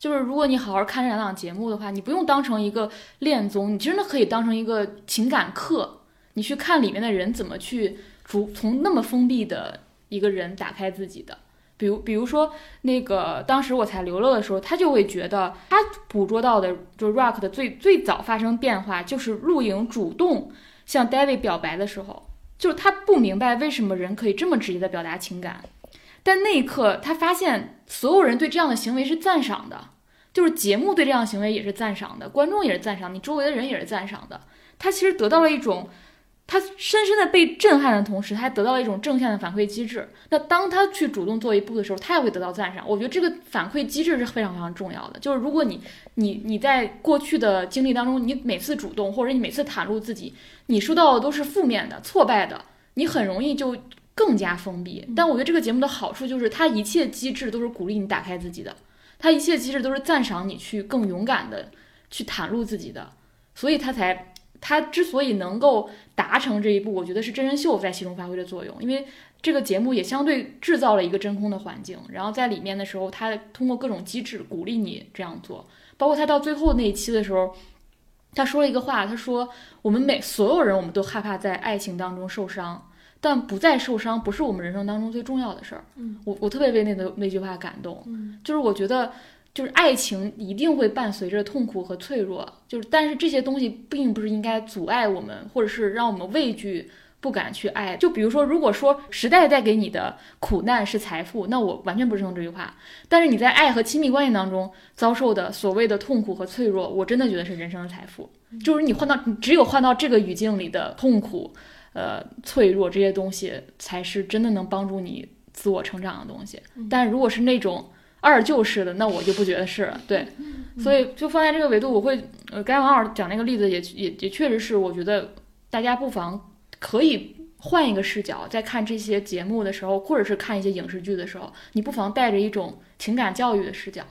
就是如果你好好看这两档节目的话，你不用当成一个恋综，你真的可以当成一个情感课，你去看里面的人怎么去逐从那么封闭的一个人打开自己的。比如，比如说那个当时我才刘乐的时候，他就会觉得他捕捉到的就 Rock 的最最早发生变化，就是陆莹主动向 David 表白的时候，就是他不明白为什么人可以这么直接的表达情感，但那一刻他发现所有人对这样的行为是赞赏的。就是节目对这样的行为也是赞赏的，观众也是赞赏，你周围的人也是赞赏的。他其实得到了一种，他深深的被震撼的同时，他还得到了一种正向的反馈机制。那当他去主动做一步的时候，他也会得到赞赏。我觉得这个反馈机制是非常非常重要的。就是如果你你你在过去的经历当中，你每次主动或者你每次袒露自己，你收到的都是负面的、挫败的，你很容易就更加封闭。但我觉得这个节目的好处就是，它一切机制都是鼓励你打开自己的。它一切机制都是赞赏你去更勇敢的去袒露自己的，所以他才他之所以能够达成这一步，我觉得是真人秀在其中发挥的作用，因为这个节目也相对制造了一个真空的环境，然后在里面的时候，他通过各种机制鼓励你这样做，包括他到最后那一期的时候，他说了一个话，他说我们每所有人我们都害怕在爱情当中受伤。但不再受伤不是我们人生当中最重要的事儿。嗯，我我特别为那个那句话感动。嗯，就是我觉得，就是爱情一定会伴随着痛苦和脆弱，就是但是这些东西并不是应该阻碍我们，或者是让我们畏惧。不敢去爱，就比如说，如果说时代带给你的苦难是财富，那我完全不认同这句话。但是你在爱和亲密关系当中遭受的所谓的痛苦和脆弱，我真的觉得是人生的财富。就是你换到，你只有换到这个语境里的痛苦。呃，脆弱这些东西才是真的能帮助你自我成长的东西。但如果是那种二就是的，那我就不觉得是了。对，所以就放在这个维度，我会呃，刚才王老师讲那个例子也也也确实是，我觉得大家不妨可以换一个视角，在看这些节目的时候，或者是看一些影视剧的时候，你不妨带着一种情感教育的视角，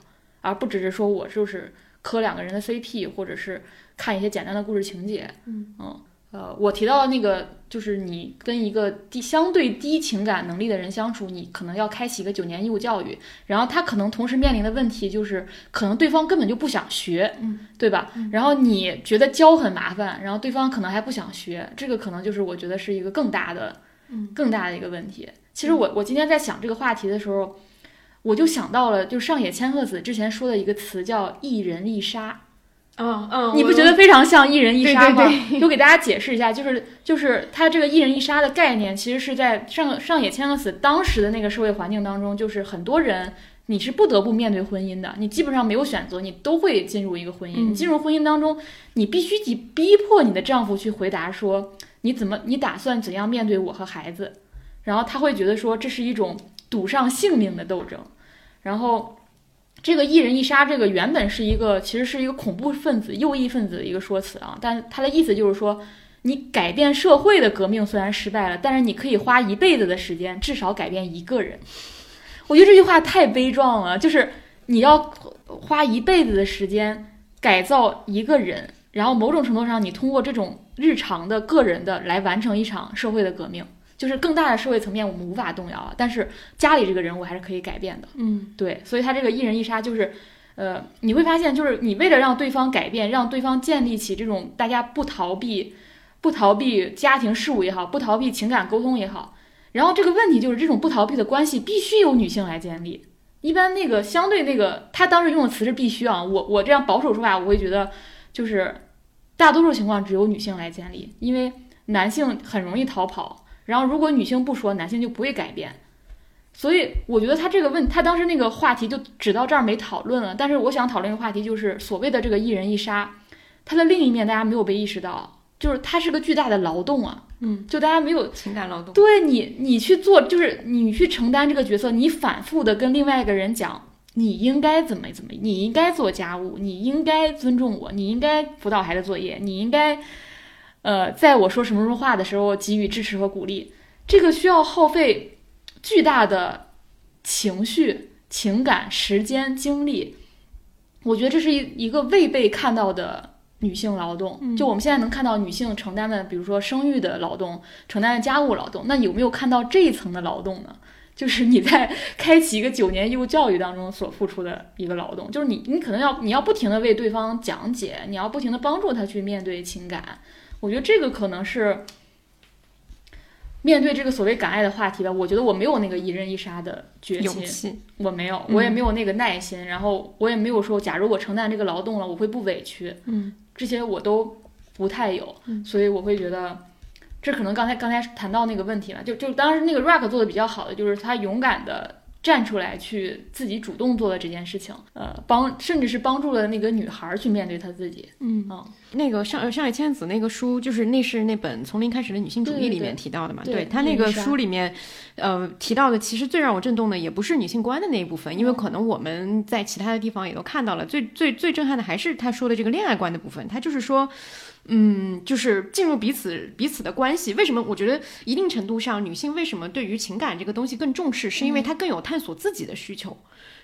而不只是说我就是磕两个人的 CP，或者是看一些简单的故事情节。嗯嗯。呃，我提到的那个，就是你跟一个低相对低情感能力的人相处，你可能要开启一个九年义务教育，然后他可能同时面临的问题就是，可能对方根本就不想学，嗯，对吧？然后你觉得教很麻烦，然后对方可能还不想学，这个可能就是我觉得是一个更大的，嗯，更大的一个问题。其实我我今天在想这个话题的时候，我就想到了，就是上野千鹤子之前说的一个词叫“一人一杀”。嗯嗯，你不觉得非常像一人一杀吗？对对 就给大家解释一下，就是就是他这个一人一杀的概念，其实是在上上野千鹤子当时的那个社会环境当中，就是很多人你是不得不面对婚姻的，你基本上没有选择，你都会进入一个婚姻。嗯进入婚姻当中，你必须得逼迫你的丈夫去回答说你怎么你打算怎样面对我和孩子，然后他会觉得说这是一种赌上性命的斗争，然后。这个一人一杀，这个原本是一个，其实是一个恐怖分子、右翼分子的一个说辞啊。但他的意思就是说，你改变社会的革命虽然失败了，但是你可以花一辈子的时间，至少改变一个人。我觉得这句话太悲壮了，就是你要花一辈子的时间改造一个人，然后某种程度上，你通过这种日常的个人的来完成一场社会的革命。就是更大的社会层面我们无法动摇啊，但是家里这个人我还是可以改变的。嗯，对，所以他这个一人一杀就是，呃，你会发现，就是你为了让对方改变，让对方建立起这种大家不逃避、不逃避家庭事务也好，不逃避情感沟通也好，然后这个问题就是这种不逃避的关系必须由女性来建立。一般那个相对那个他当时用的词是必须啊，我我这样保守说法，我会觉得就是大多数情况只有女性来建立，因为男性很容易逃跑。然后，如果女性不说，男性就不会改变。所以，我觉得他这个问，他当时那个话题就只到这儿没讨论了。但是，我想讨论的话题就是所谓的这个一人一杀，它的另一面大家没有被意识到，就是它是个巨大的劳动啊。嗯，就大家没有情感劳动。对你，你去做，就是你去承担这个角色，你反复的跟另外一个人讲，你应该怎么怎么，你应该做家务，你应该尊重我，你应该辅导孩子作业，你应该。呃，在我说什么什么话的时候给予支持和鼓励，这个需要耗费巨大的情绪、情感、时间、精力。我觉得这是一一个未被看到的女性劳动。就我们现在能看到女性承担的，比如说生育的劳动、承担的家务劳动，那有没有看到这一层的劳动呢？就是你在开启一个九年义务教育当中所付出的一个劳动，就是你，你可能要你要不停的为对方讲解，你要不停的帮助他去面对情感。我觉得这个可能是面对这个所谓敢爱的话题吧。我觉得我没有那个一人一杀的决心，我没有，我也没有那个耐心，然后我也没有说，假如我承担这个劳动了，我会不委屈。嗯，这些我都不太有，所以我会觉得，这可能刚才刚才谈到那个问题了，就就当时那个 Rock 做的比较好的，就是他勇敢的。站出来去自己主动做的这件事情，呃，帮甚至是帮助了那个女孩去面对她自己。嗯那个上上野千子那个书，就是那是那本《从零开始的女性主义》里面提到的嘛？对他那个书里面，呃，提到的其实最让我震动的也不是女性观的那一部分，因为可能我们在其他的地方也都看到了。最最最震撼的还是他说的这个恋爱观的部分。他就是说。嗯，就是进入彼此彼此的关系。为什么？我觉得一定程度上，女性为什么对于情感这个东西更重视，是因为她更有探索自己的需求。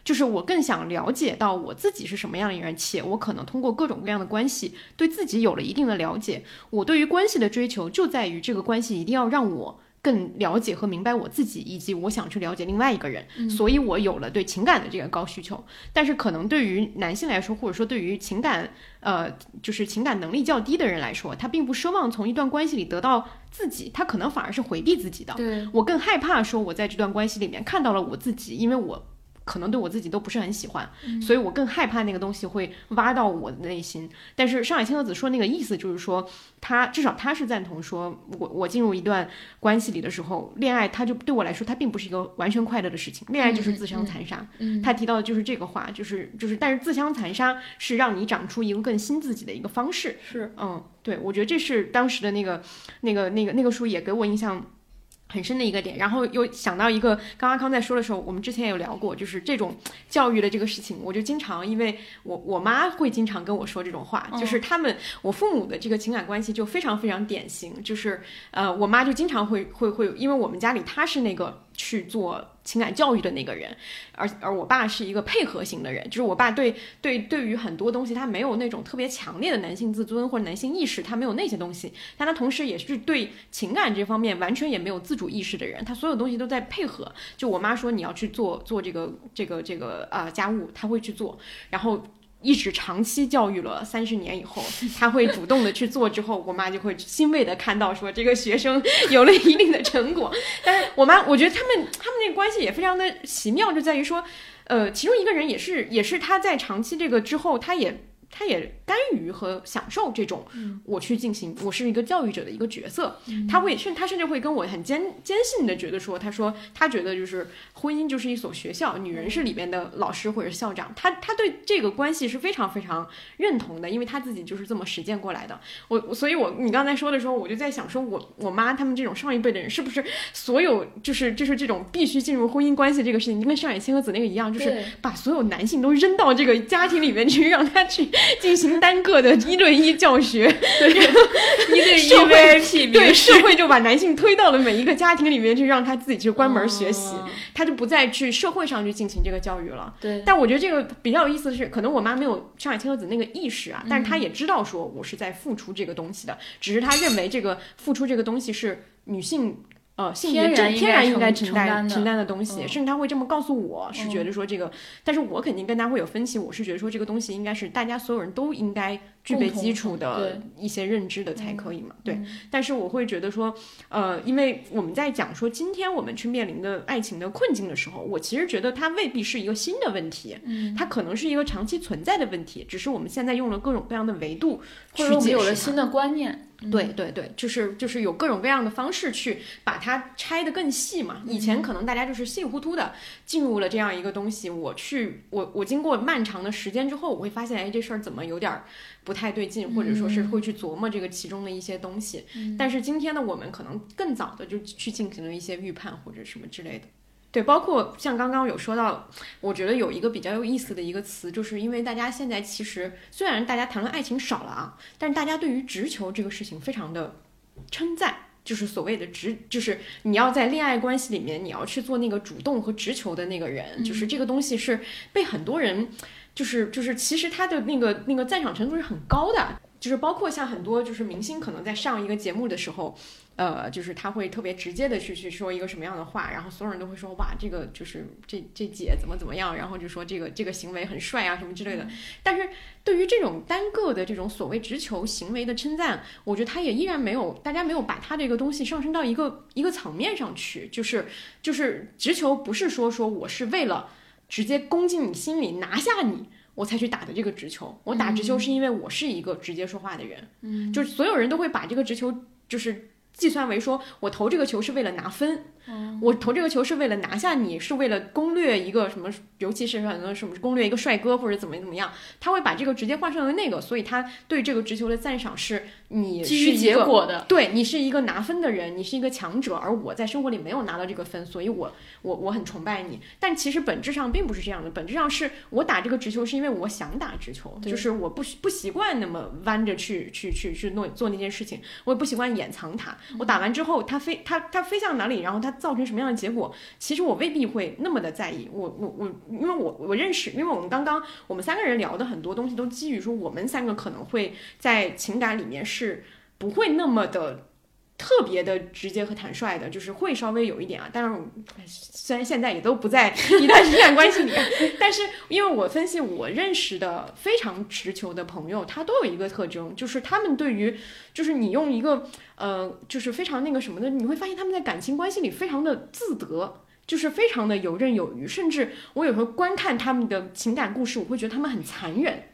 就是我更想了解到我自己是什么样的一个人，且我可能通过各种各样的关系，对自己有了一定的了解。我对于关系的追求，就在于这个关系一定要让我。更了解和明白我自己，以及我想去了解另外一个人，所以我有了对情感的这个高需求。但是可能对于男性来说，或者说对于情感，呃，就是情感能力较低的人来说，他并不奢望从一段关系里得到自己，他可能反而是回避自己的。对我更害怕说，我在这段关系里面看到了我自己，因为我。可能对我自己都不是很喜欢，所以我更害怕那个东西会挖到我的内心。但是上海千鹤子说那个意思就是说，他至少他是赞同说，我我进入一段关系里的时候，恋爱他就对我来说，它并不是一个完全快乐的事情。恋爱就是自相残杀。他提到的就是这个话，就是就是，但是自相残杀是让你长出一个更新自己的一个方式。是，嗯，对，我觉得这是当时的那个那个那个那个书也给我印象。很深的一个点，然后又想到一个，刚刚康在说的时候，我们之前有聊过，就是这种教育的这个事情，我就经常，因为我我妈会经常跟我说这种话，就是他们我父母的这个情感关系就非常非常典型，就是呃，我妈就经常会会会，因为我们家里她是那个去做。情感教育的那个人，而而我爸是一个配合型的人，就是我爸对对对于很多东西他没有那种特别强烈的男性自尊或者男性意识，他没有那些东西，但他同时也是对情感这方面完全也没有自主意识的人，他所有东西都在配合。就我妈说你要去做做这个这个这个啊家务，他会去做，然后。一直长期教育了三十年以后，他会主动的去做，之后我妈就会欣慰的看到说这个学生 有了一定的成果。但是我妈，我觉得他们他们那个关系也非常的奇妙，就在于说，呃，其中一个人也是也是他在长期这个之后，他也。他也甘于和享受这种，我去进行，我是一个教育者的一个角色。他会甚，他甚至会跟我很坚坚信的觉得说，他说他觉得就是婚姻就是一所学校，女人是里面的老师或者校长。他他对这个关系是非常非常认同的，因为他自己就是这么实践过来的。我所以，我你刚才说的时候，我就在想，说我我妈他们这种上一辈的人，是不是所有就是就是这种必须进入婚姻关系这个事情，跟上野千鹤子那个一样，就是把所有男性都扔到这个家庭里面去，让他去。进行单个的一对一教学，一对一社会 VIP 对社会就把男性推到了每一个家庭里面去，让他自己去关门学习，哦。他就不再去社会上去进行这个教育了。对，但我觉得这个比较有意思的是，可能我妈没有上海千鹤子那个意识嗯。啊，但是她也知道说我是在付出这个东西的，只是她认为这个付出这个东西是女性。呃，性别天然应该正天然应该承承担承担的东西，嗯甚至他会这么告诉我，是觉得说这个，但是我肯定跟他会有分歧，我是觉得说这个东西应该是大家所有人都应该具备基础的一些认知的才可以嘛，对。嗯但是我会觉得说，呃，因为我们在讲说今天我们去面临的爱情的困境的时候，我其实觉得它未必是一个新的问题，嗯，它可能是一个长期存在的问题，只是我们现在用了各种各样的维度去或者我们。有了新的观念，对对对，就是就是有各种各样的方式去把它拆得更细嘛。以前可能大家就是稀里糊涂的进入了这样一个东西，我去我我经过漫长的时间之后，我会发现，哎，这事儿怎么有点儿不太对劲，或者说是会去琢磨这个其中的一些东西。但是今天呢，我们可能更早的就去进行了一些预判或者什么之类的。对，包括像刚刚有说到，我觉得有一个比较有意思的一个词，就是因为大家现在其实虽然大家谈论爱情少了啊，但是大家对于直球这个事情非常的称赞。就是所谓的直，就是你要在恋爱关系里面，你要去做那个主动和直球的那个人，就是这个东西是被很多人，就是就是其实他的那个那个赞赏程度是很高的，就是包括像很多就是明星可能在上一个节目的时候，呃，就是他会特别直接的去去说一个什么样的话，然后所有人都会说哇，这个就是这这姐怎么怎么样，然后就说这个这个行为很帅啊什么之类的。但是对于这种单个的这种所谓直球行为的称赞，我觉得他也依然没有大家没有把他这个东西上升到一个一个层面上去，就是就是直球不是说说我是为了直接攻进你心里拿下你。我才去打的这个直球，我打直球是因为我是一个直接说话的人，嗯，就是所有人都会把这个直球就是计算为说我投这个球是为了拿分，我投这个球是为了拿下你，是为了攻略一个什么，尤其是很多什么攻略一个帅哥或者怎么怎么样，他会把这个直接换成了那个，所以他对这个直球的赞赏是你是基于结果的，对你是一个拿分的人，你是一个强者，而我在生活里没有拿到这个分，所以我我我很崇拜你。但其实本质上并不是这样的，本质上是我打这个直球是因为我想打直球，就是我不习不习惯那么弯着去去去去弄做那件事情，我也不习惯掩藏它。我打完之后，它飞它它飞向哪里，然后它造成什么样的结果，其实我未必会那么的在意。我我我，因为我我认识，因为我们刚刚我们三个人聊的很多东西都基于说我们三个可能会在情感里面是不会那么的。特别的直接和坦率的，就是会稍微有一点啊。但是，虽然现在也都不在一段情感关系里，但是因为我分析我认识的非常直球的朋友，他都有一个特征，就是他们对于，就是你用一个呃，就是非常那个什么的，你会发现他们在感情关系里非常的自得。就是非常的游刃有余，甚至我有时候观看他们的情感故事，我会觉得他们很残忍，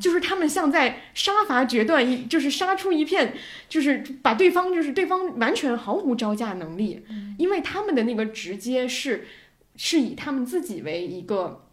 就是他们像在杀伐决断，一就是杀出一片，就是把对方就是对方完全毫无招架能力，因为他们的那个直接是是以他们自己为一个。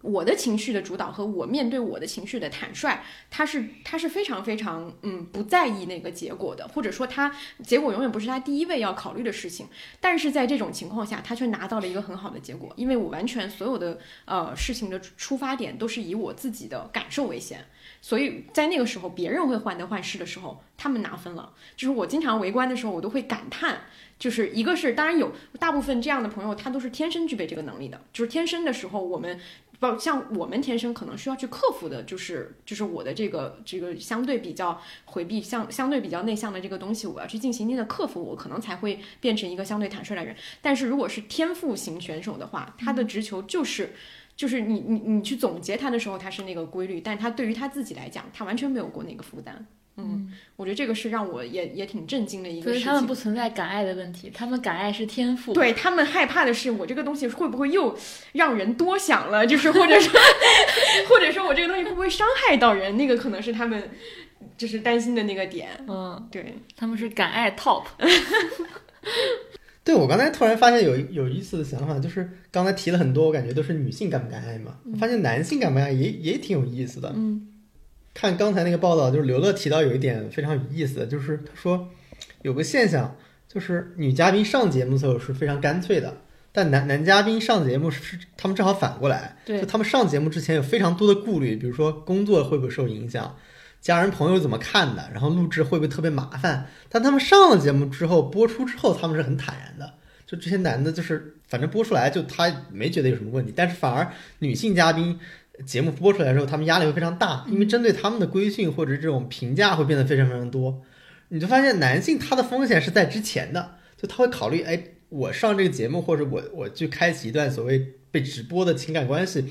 我的情绪的主导和我面对我的情绪的坦率，他是他是非常非常嗯不在意那个结果的，或者说他结果永远不是他第一位要考虑的事情。但是在这种情况下，他却拿到了一个很好的结果，因为我完全所有的呃事情的出发点都是以我自己的感受为先，所以在那个时候别人会患得患失的时候，他们拿分了。就是我经常围观的时候，我都会感叹，就是一个是当然有大部分这样的朋友，他都是天生具备这个能力的，就是天生的时候我们。不像我们天生可能需要去克服的，就是就是我的这个这个相对比较回避、相相对比较内向的这个东西，我要去进行一定的克服，我可能才会变成一个相对坦率的人。但是如果是天赋型选手的话，他的直球就是。就是你你你去总结他的时候，他是那个规律，但他对于他自己来讲，他完全没有过那个负担。嗯，我觉得这个是让我也也挺震惊的一个事情。所以他们不存在敢爱的问题，他们敢爱是天赋。对他们害怕的是，我这个东西会不会又让人多想了？就是或者说，或者说我这个东西会不会伤害到人？那个可能是他们就是担心的那个点。嗯，对，他们是敢爱 top。对我刚才突然发现有有意思的想法，就是刚才提了很多，我感觉都是女性敢不敢爱嘛，我发现男性敢不敢爱也也挺有意思的。嗯，看刚才那个报道，就是刘乐提到有一点非常有意思，就是他说有个现象，就是女嘉宾上节目的时候是非常干脆的，但男男嘉宾上节目是是他们正好反过来，对就他们上节目之前有非常多的顾虑，比如说工作会不会受影响，家人朋友怎么看的，然后录制会不会特别麻烦。但他们上了节目之后，播出之后，他们是很坦然的。就这些男的，就是反正播出来就他没觉得有什么问题，但是反而女性嘉宾节目播出来的时候，他们压力会非常大，因为针对他们的规训或者这种评价会变得非常非常多。你就发现男性他的风险是在之前的，就他会考虑，哎，我上这个节目或者我我去开启一段所谓被直播的情感关系，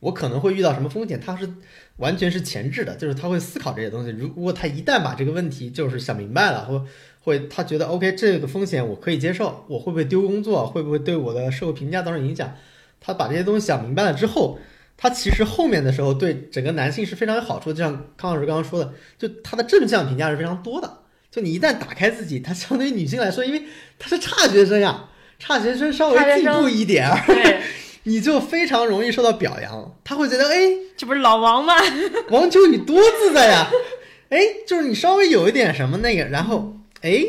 我可能会遇到什么风险，他是完全是前置的，就是他会思考这些东西。如如果他一旦把这个问题就是想明白了，或会他觉得 OK 这个风险我可以接受，我会不会丢工作，会不会对我的社会评价造成影响，他把这些东西想明白了之后。他其实后面的时候对整个男性是非常有好处的，就像康老师刚刚说的，就他的正向评价是非常多的。就你一旦打开自己，他相对于女性来说，因为他是差学生呀，差学生稍微进步一点儿，你就非常容易受到表扬。他会觉得，哎，这不是老王吗？王秋雨多自在呀，哎，就是你稍微有一点什么那个，然后，哎，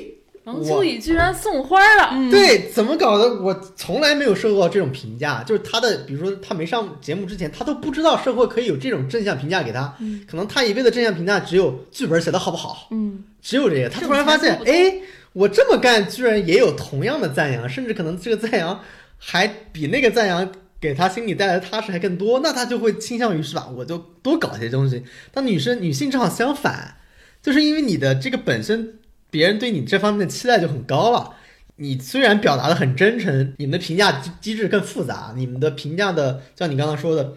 王秋雨居然送花了，嗯，对，怎么搞的？我从来没有受过这种评价，就是他的，比如说他没上节目之前，他都不知道社会可以有这种正向评价给他，嗯可能他一辈子正向评价只有剧本写的好不好，嗯，只有这个。他突然发现，哎，我这么干居然也有同样的赞扬，甚至可能这个赞扬还比那个赞扬给他心里带来的踏实还更多，那他就会倾向于是吧，我就多搞些东西。但女生女性正好相反，就是因为你的这个本身，别人对你这方面的期待就很高了。你虽然表达的很真诚，你们的评价机机制更复杂，你们的评价的像你刚刚说的，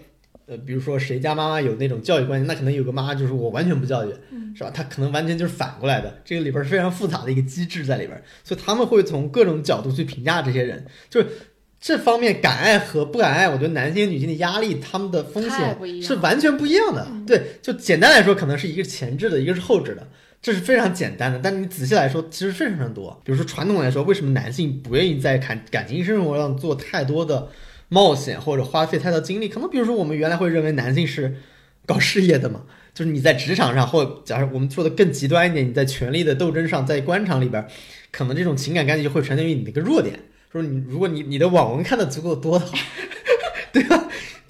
呃，比如说谁家妈妈有那种教育观念，那可能有个妈妈就是我完全不教育，是吧？她可能完全就是反过来的，这个里边是非常复杂的一个机制在里边，所以他们会从各种角度去评价这些人，就是这方面敢爱和不敢爱，我觉得男性女性的压力，他们的风险是完全不一样的。对，就简单来说，可能是一个前置的，一个是后置的。这是非常简单的，但你仔细来说，其实非常非常多。比如说传统来说，为什么男性不愿意在感感情生活上做太多的冒险或者花费太多精力？可能比如说我们原来会认为男性是搞事业的嘛，就是你在职场上，或假如我们说的更极端一点，你在权力的斗争上，在官场里边，可能这种情感关系就会呈现于你的一个弱点。说你如果你你的网文看的足够多的话，对吧？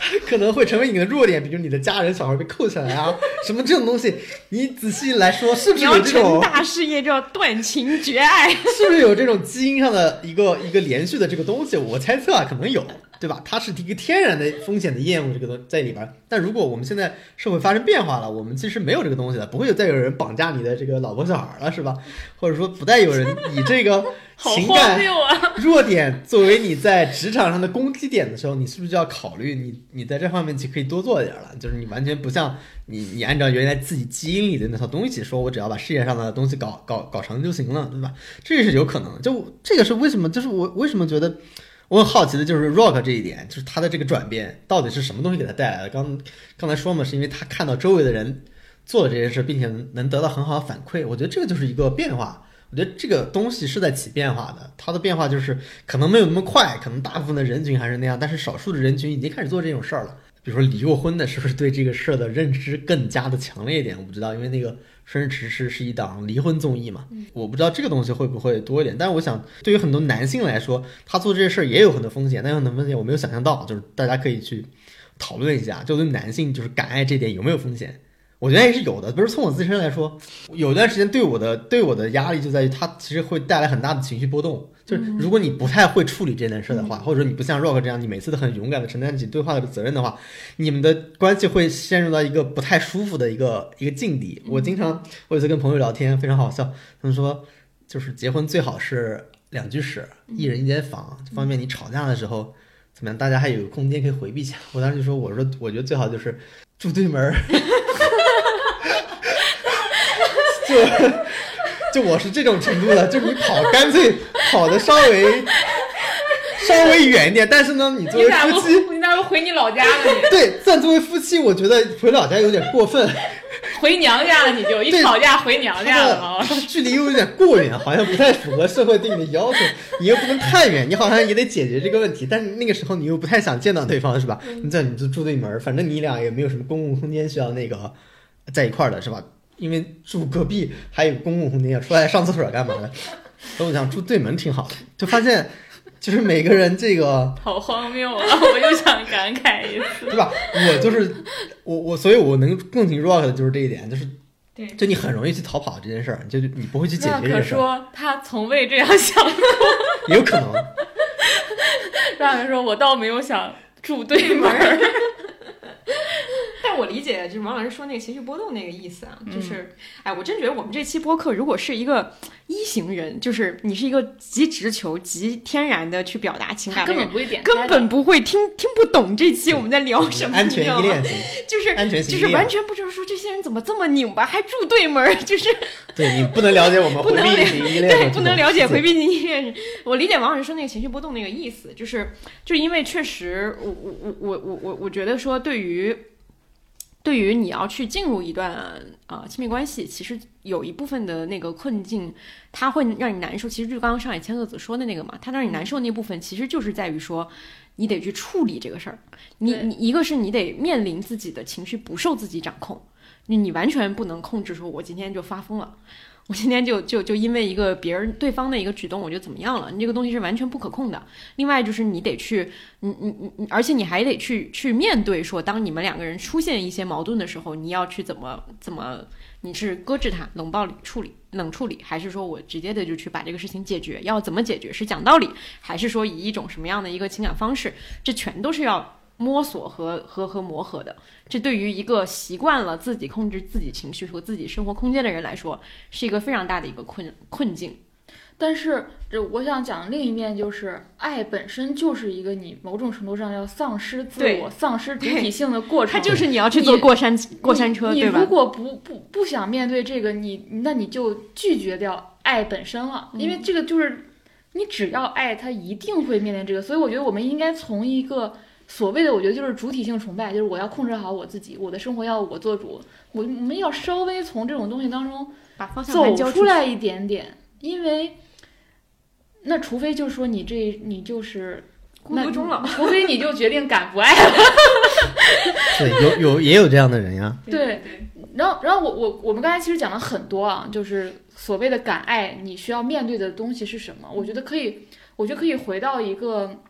它 可能会成为你的弱点，比如你的家人小孩被扣起来啊，什么这种东西，你仔细来说，是不是你要成有这种，大事业就要断情绝爱。是不是有这种基因上的一个一个连续的这个东西？我猜测啊，可能有，对吧？它是一个天然的风险的厌恶这个东在里边。但如果我们现在社会发生变化了，我们其实没有这个东西了，不会有再有人绑架你的这个老婆小孩了，是吧？或者说不再有人以这个情感谬啊！弱点作为你在职场上的攻击点的时候，你是不是就要考虑你你在这方面就可以多做一点了？就是你完全不像你你按照原来自己基因里的那套东西，说我只要把事业上的东西搞搞搞成就行了，对吧？这个是有可能。就这个是为什么？就是我为什么觉得我很好奇的就是 Rock 这一点，就是他的这个转变到底是什么东西给他带来的？刚刚才说嘛，是因为他看到周围的人做了这件事，并且能能得到很好的反馈。我觉得这个就是一个变化。我觉得这个东西是在起变化的，它的变化就是可能没有那么快，可能大部分的人群还是那样，但是少数的人群已经开始做这种事儿了。比如说离过婚的，是不是对这个事儿的认知更加的强烈一点？我不知道，因为那个《生日迟迟》是一档离婚综艺嘛，我不知道这个东西会不会多一点。但是我想，对于很多男性来说，他做这些事儿也有很多风险，但有很多风险我没有想象到，就是大家可以去讨论一下，就对男性就是敢爱这点有没有风险？我觉得也是有的。比如从我自身来说，有段时间对我的对我的压力就在于，它其实会带来很大的情绪波动。就是如果你不太会处理这件事的话，或者说你不像 Rock 这样，你每次都很勇敢的承担起对话的责任的话，你们的关系会陷入到一个不太舒服的一个一个境地。我经常我有一次跟朋友聊天，非常好笑，他们说就是结婚最好是两居室，一人一间房，方便你吵架的时候怎么样，大家还有空间可以回避一下。我当时就说，我说我觉得最好就是住对门儿。就 就我是这种程度的，就你跑干脆跑的稍微稍微远一点，但是呢，你作为夫妻，你咋不回你老家了？你对，但作为夫妻，我觉得回老家有点过分，回娘家了，你就一吵架回娘家了的啊！它的距离又有点过远，好像不太符合社会对你的要求。你又不能太远，你好像也得解决这个问题，但是那个时候你又不太想见到对方，是吧？你这你就住对门，反正你俩也没有什么公共空间需要那个在一块儿的，是吧？因为住隔壁还有公共空间，出来上厕所干嘛的？所以我想住对门挺好的，就发现就是每个人这个好荒谬啊！我又想感慨一次。对吧？我就是我我，所以我能共情 Rock 的就是这一点，就是对就你很容易去逃跑这件事儿，就你不会去解决这件事儿，说他从未这样想过。有可能。让人说，我倒没有想住对门儿。但我理解，就是王老师说那个情绪波动那个意思啊，嗯就是，哎，我真觉得我们这期播客如果是一个一型人，就是你是一个极直球、极天然的去表达情感的人根本，不会点，根本不会听听不懂这期我们在聊什么，安全依恋型，就是安全型就是完全不知道说这些人怎么这么拧巴，还住对门儿，就是对你不能了解我们 不能回避型依恋对，不能了解回避型依恋。我理解王老师说那个情绪波动那个意思，就是就因为确实，我我我我我我我觉得说对于。对于你要去进入一段呃亲密关系，其实有一部分的那个困境，它会让你难受。其实就刚刚上海千鹤子说的那个嘛，它让你难受那部分，其实就是在于说，你得去处理这个事儿。你你一个是你得面临自己的情绪不受自己掌控，你你完全不能控制，说我今天就发疯了。我今天就就就因为一个别人对方的一个举动，我就怎么样了？你这个东西是完全不可控的。另外就是你得去，你你你你，而且你还得去去面对说，当你们两个人出现一些矛盾的时候，你要去怎么怎么，你是搁置它、冷暴力处理、冷处理，还是说我直接的就去把这个事情解决？要怎么解决？是讲道理，还是说以一种什么样的一个情感方式？这全都是要摸索和和和磨合的。这对于一个习惯了自己控制自己情绪和自己生活空间的人来说，是一个非常大的一个困困境。但是，这我想讲的另一面就是，爱本身就是一个你某种程度上要丧失自我、丧失主体性的过程。它就是你要去坐过山过山车，对吧你如？果不不不想面对这个，你那你就拒绝掉爱本身了，因为这个就是你只要爱，他一定会面临这个。所以我觉得我们应该从一个所谓的，我觉得就是主体性崇拜，就是我要控制好我自己，我的生活要我做主。我我们要稍微从这种东西当中把方向走盘交出来一点点，因为那除非就是说你这你就是孤独终老。除非你就决定敢不爱了。对，有有也有这样的人呀。对然后，然后我我我们刚才其实讲了很多啊，就是所谓的敢爱，你需要面对的东西是什么？我觉得可以，我觉得可以回到一个，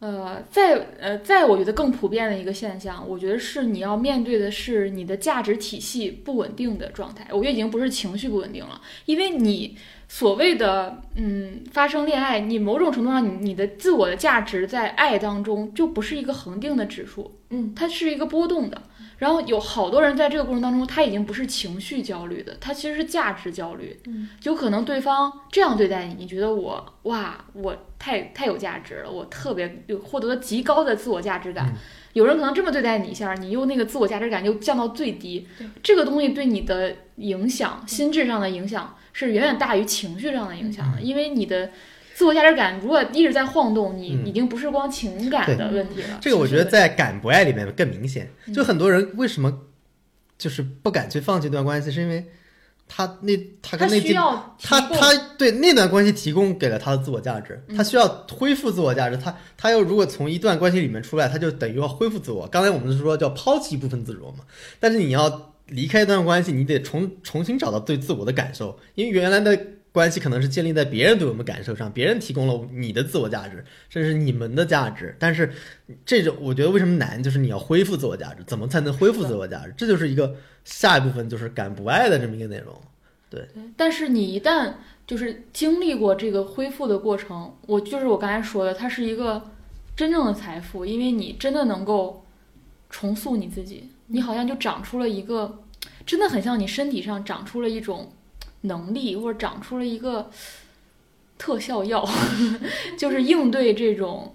呃，在呃，在我觉得更普遍的一个现象，我觉得是你要面对的是你的价值体系不稳定的状态。我觉得已经不是情绪不稳定了，因为你所谓的嗯发生恋爱，你某种程度上你你的自我的价值在爱当中就不是一个恒定的指数，嗯，它是一个波动的。然后有好多人在这个过程当中，他已经不是情绪焦虑的，他其实是价值焦虑。嗯，有可能对方这样对待你，你觉得我哇，我太太有价值了，我特别有获得了极高的自我价值感。嗯有人可能这么对待你一下，你又那个自我价值感就降到最低。这个东西对你的影响，心智上的影响是远远大于情绪上的影响的，因为你的。自我价值感如果一直在晃动，你嗯已经不是光情感的问题了。这个我觉得在敢不爱里面更明显。嗯就很多人为什么就是不敢去放弃一段关系，是因为他那他他跟那需要他他对那段关系提供给了他的自我价值，嗯他需要恢复自我价值，他他又如果从一段关系里面出来，他就等于要恢复自我。刚才我们是说叫抛弃一部分自我嘛，但是你要离开一段关系，你得重重新找到对自我的感受，因为原来的关系可能是建立在别人对我们感受上，别人提供了你的自我价值，甚至你们的价值。但是这种我觉得为什么难，就是你要恢复自我价值，怎么才能恢复自我价值？这就是一个下一部分就是敢不爱的这么一个内容。对但是你一旦就是经历过这个恢复的过程，我就是我刚才说的，它是一个真正的财富，因为你真的能够重塑你自己，你好像就长出了一个，真的很像你身体上长出了一种能力，或者长出了一个特效药，就是应对这种。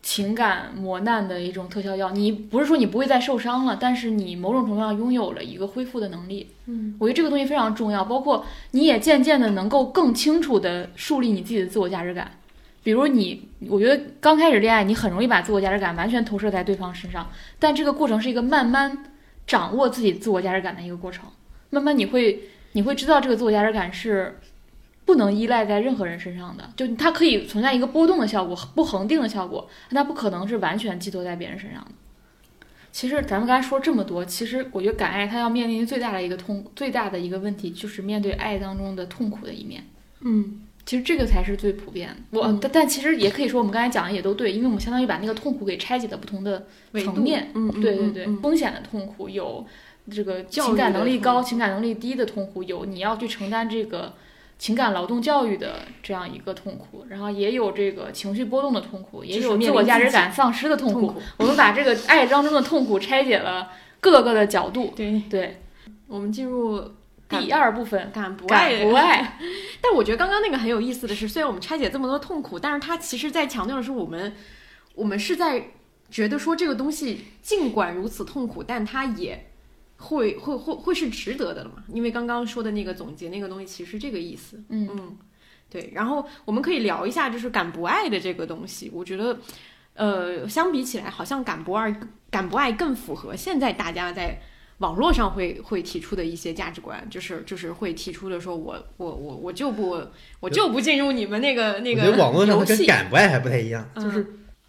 情感磨难的一种特效药，你不是说你不会再受伤了，但是你某种程度上拥有了一个恢复的能力。嗯，我觉得这个东西非常重要，包括你也渐渐的能够更清楚的树立你自己的自我价值感。比如你，我觉得刚开始恋爱，你很容易把自我价值感完全投射在对方身上，但这个过程是一个慢慢掌握自己自我价值感的一个过程。慢慢你会你会知道这个自我价值感是不能依赖在任何人身上的，就它可以存在一个波动的效果，不恒定的效果，但它不可能是完全寄托在别人身上的。其实咱们刚才说这么多，其实我觉得敢爱，它要面临最大的一个痛，最大的一个问题就是面对爱当中的痛苦的一面。嗯，其实这个才是最普遍的。我、嗯但但其实也可以说，我们刚才讲的也都对，因为我们相当于把那个痛苦给拆解了不同的层面。嗯，嗯对对对，嗯嗯风险的痛苦有这个教情感能力高、情感能力低的痛苦，有你要去承担这个情感劳动教育的这样一个痛苦，然后也有这个情绪波动的痛苦，也有自我价值感丧失的痛苦。痛苦。我们把这个爱当中的痛苦拆解了各个的角度。对，对，我们进入第二部分敢不爱不爱，但我觉得刚刚那个很有意思的是，虽然我们拆解这么多痛苦，但是它其实在强调的是我们，我们是在觉得说这个东西尽管如此痛苦，但它也会会会会是值得的了嘛？因为刚刚说的那个总结那个东西，其实是这个意思。嗯嗯，对。然后我们可以聊一下，就是敢不爱的这个东西。我觉得，呃，相比起来，好像敢不爱敢不爱更符合现在大家在。网络上会会提出的一些价值观，就是就是会提出的说我我我我就不我就不进入你们那个那个我觉得网络上它跟敢不爱还不太一样，嗯就是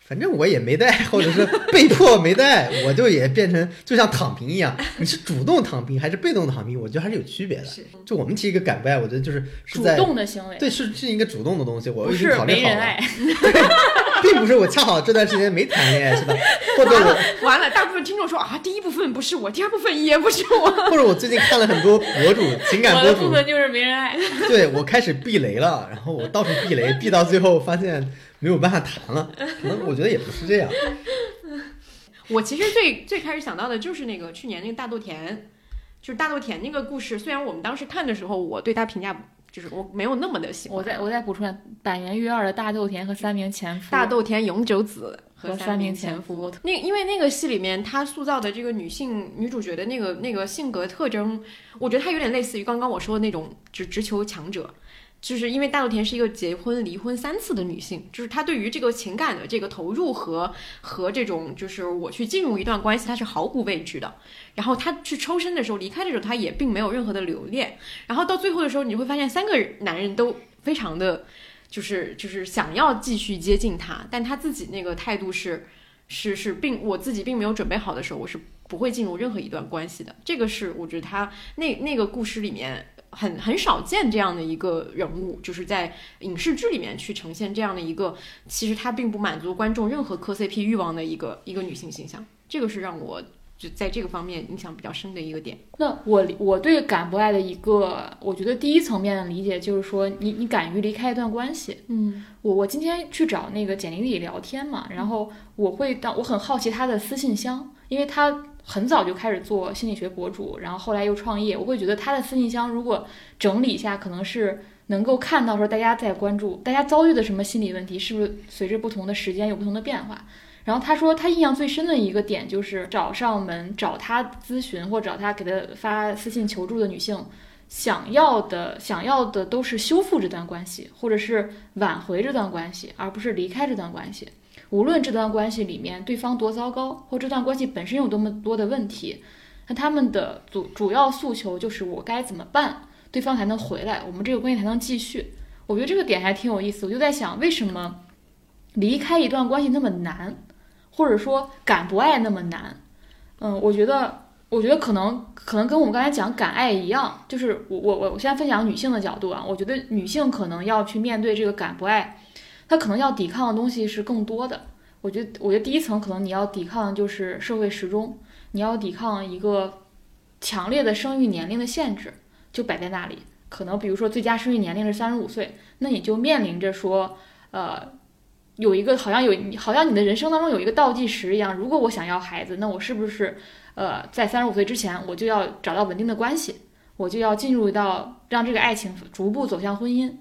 反正我也没带，或者是被迫没带，我就也变成就像躺平一样，你是主动躺平还是被动躺平，我觉得还是有区别的。就我们提一个敢不爱，我觉得就是是主在动的行为，对是是一个主动的东西，我已经不是考虑好了，没人爱。并不是我恰好这段时间没谈恋爱是吧？或者我完了，大部分听众说啊，第一部分不是我，第二部分也不是我。或者我最近看了很多博主情感博主，的部分就是没人爱。对我开始避雷了，然后我到处避雷，避到最后发现没有办法谈了，可能我觉得也不是这样。我其实最最开始想到的就是那个去年那个大豆田，就是大豆田那个故事。虽然我们当时看的时候，我对他评价就是我没有那么的喜欢。我再我再补充一下，百年育二的大豆田和三名前夫，大豆田永久子和三名前夫，那因为那个戏里面他塑造的这个女性女主角的那个那个性格特征，我觉得她有点类似于刚刚我说的那种直直球强者。就是因为大豆田是一个结婚离婚三次的女性，就是她对于这个情感的这个投入和和这种就是我去进入一段关系，她是毫无畏惧的。然后她去抽身的时候，离开的时候，她也并没有任何的留恋。然后到最后的时候，你会发现三个男人都非常的，就是就是想要继续接近她，但她自己那个态度是是是并我自己并没有准备好的时候，我是不会进入任何一段关系的。这个是我觉得他那那个故事里面很很少见这样的一个人物，就是在影视剧里面去呈现这样的一个，其实他并不满足观众任何磕 CP 欲望的一个一个女性形象。这个是让我就在这个方面印象比较深的一个点。那我我对敢不爱的一个，我觉得第一层面的理解就是说，你你敢于离开一段关系。嗯我我今天去找那个简玲里聊天嘛，然后我会当我很好奇她的私信箱，因为他很早就开始做心理学博主，然后后来又创业，我会觉得他的私信箱如果整理一下，可能是能够看到说大家在关注，大家遭遇的什么心理问题，是不是随着不同的时间有不同的变化。然后他说，他印象最深的一个点就是找上门找他咨询或找他给他发私信求助的女性，想要的想要的都是修复这段关系，或者是挽回这段关系，而不是离开这段关系。无论这段关系里面对方多糟糕，或这段关系本身有多么多的问题，那他们的主主要诉求就是我该怎么办，对方才能回来，我们这个关系才能继续。我觉得这个点还挺有意思，我就在想，为什么离开一段关系那么难，或者说敢不爱那么难？嗯，我觉得，我觉得可能可能跟我们刚才讲敢爱一样，就是我我我我现在分享女性的角度啊，我觉得女性可能要去面对这个敢不爱，他可能要抵抗的东西是更多的。我觉得，我觉得第一层可能你要抵抗就是社会时钟，你要抵抗一个强烈的生育年龄的限制，就摆在那里。可能比如说最佳生育年龄是三十五岁，那你就面临着说，呃，有一个好像有好像你的人生当中有一个倒计时一样，如果我想要孩子，那我是不是呃在三十五岁之前我就要找到稳定的关系，我就要进入到让这个爱情逐步走向婚姻？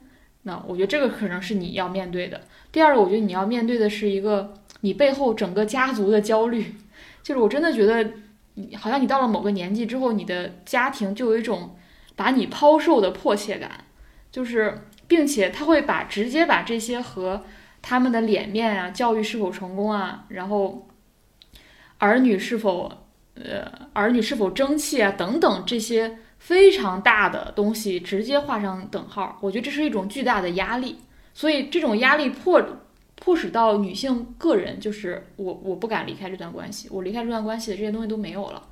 那我觉得这个可能是你要面对的。第二个，我觉得你要面对的是一个你背后整个家族的焦虑，就是我真的觉得，好像你到了某个年纪之后，你的家庭就有一种把你抛售的迫切感，就是，并且他会把直接把这些和他们的脸面啊、教育是否成功啊，然后儿女是否呃儿女是否争气啊等等这些非常大的东西直接画上等号。我觉得这是一种巨大的压力，所以这种压力迫迫使到女性个人，就是我我不敢离开这段关系，我离开这段关系的这些东西都没有了，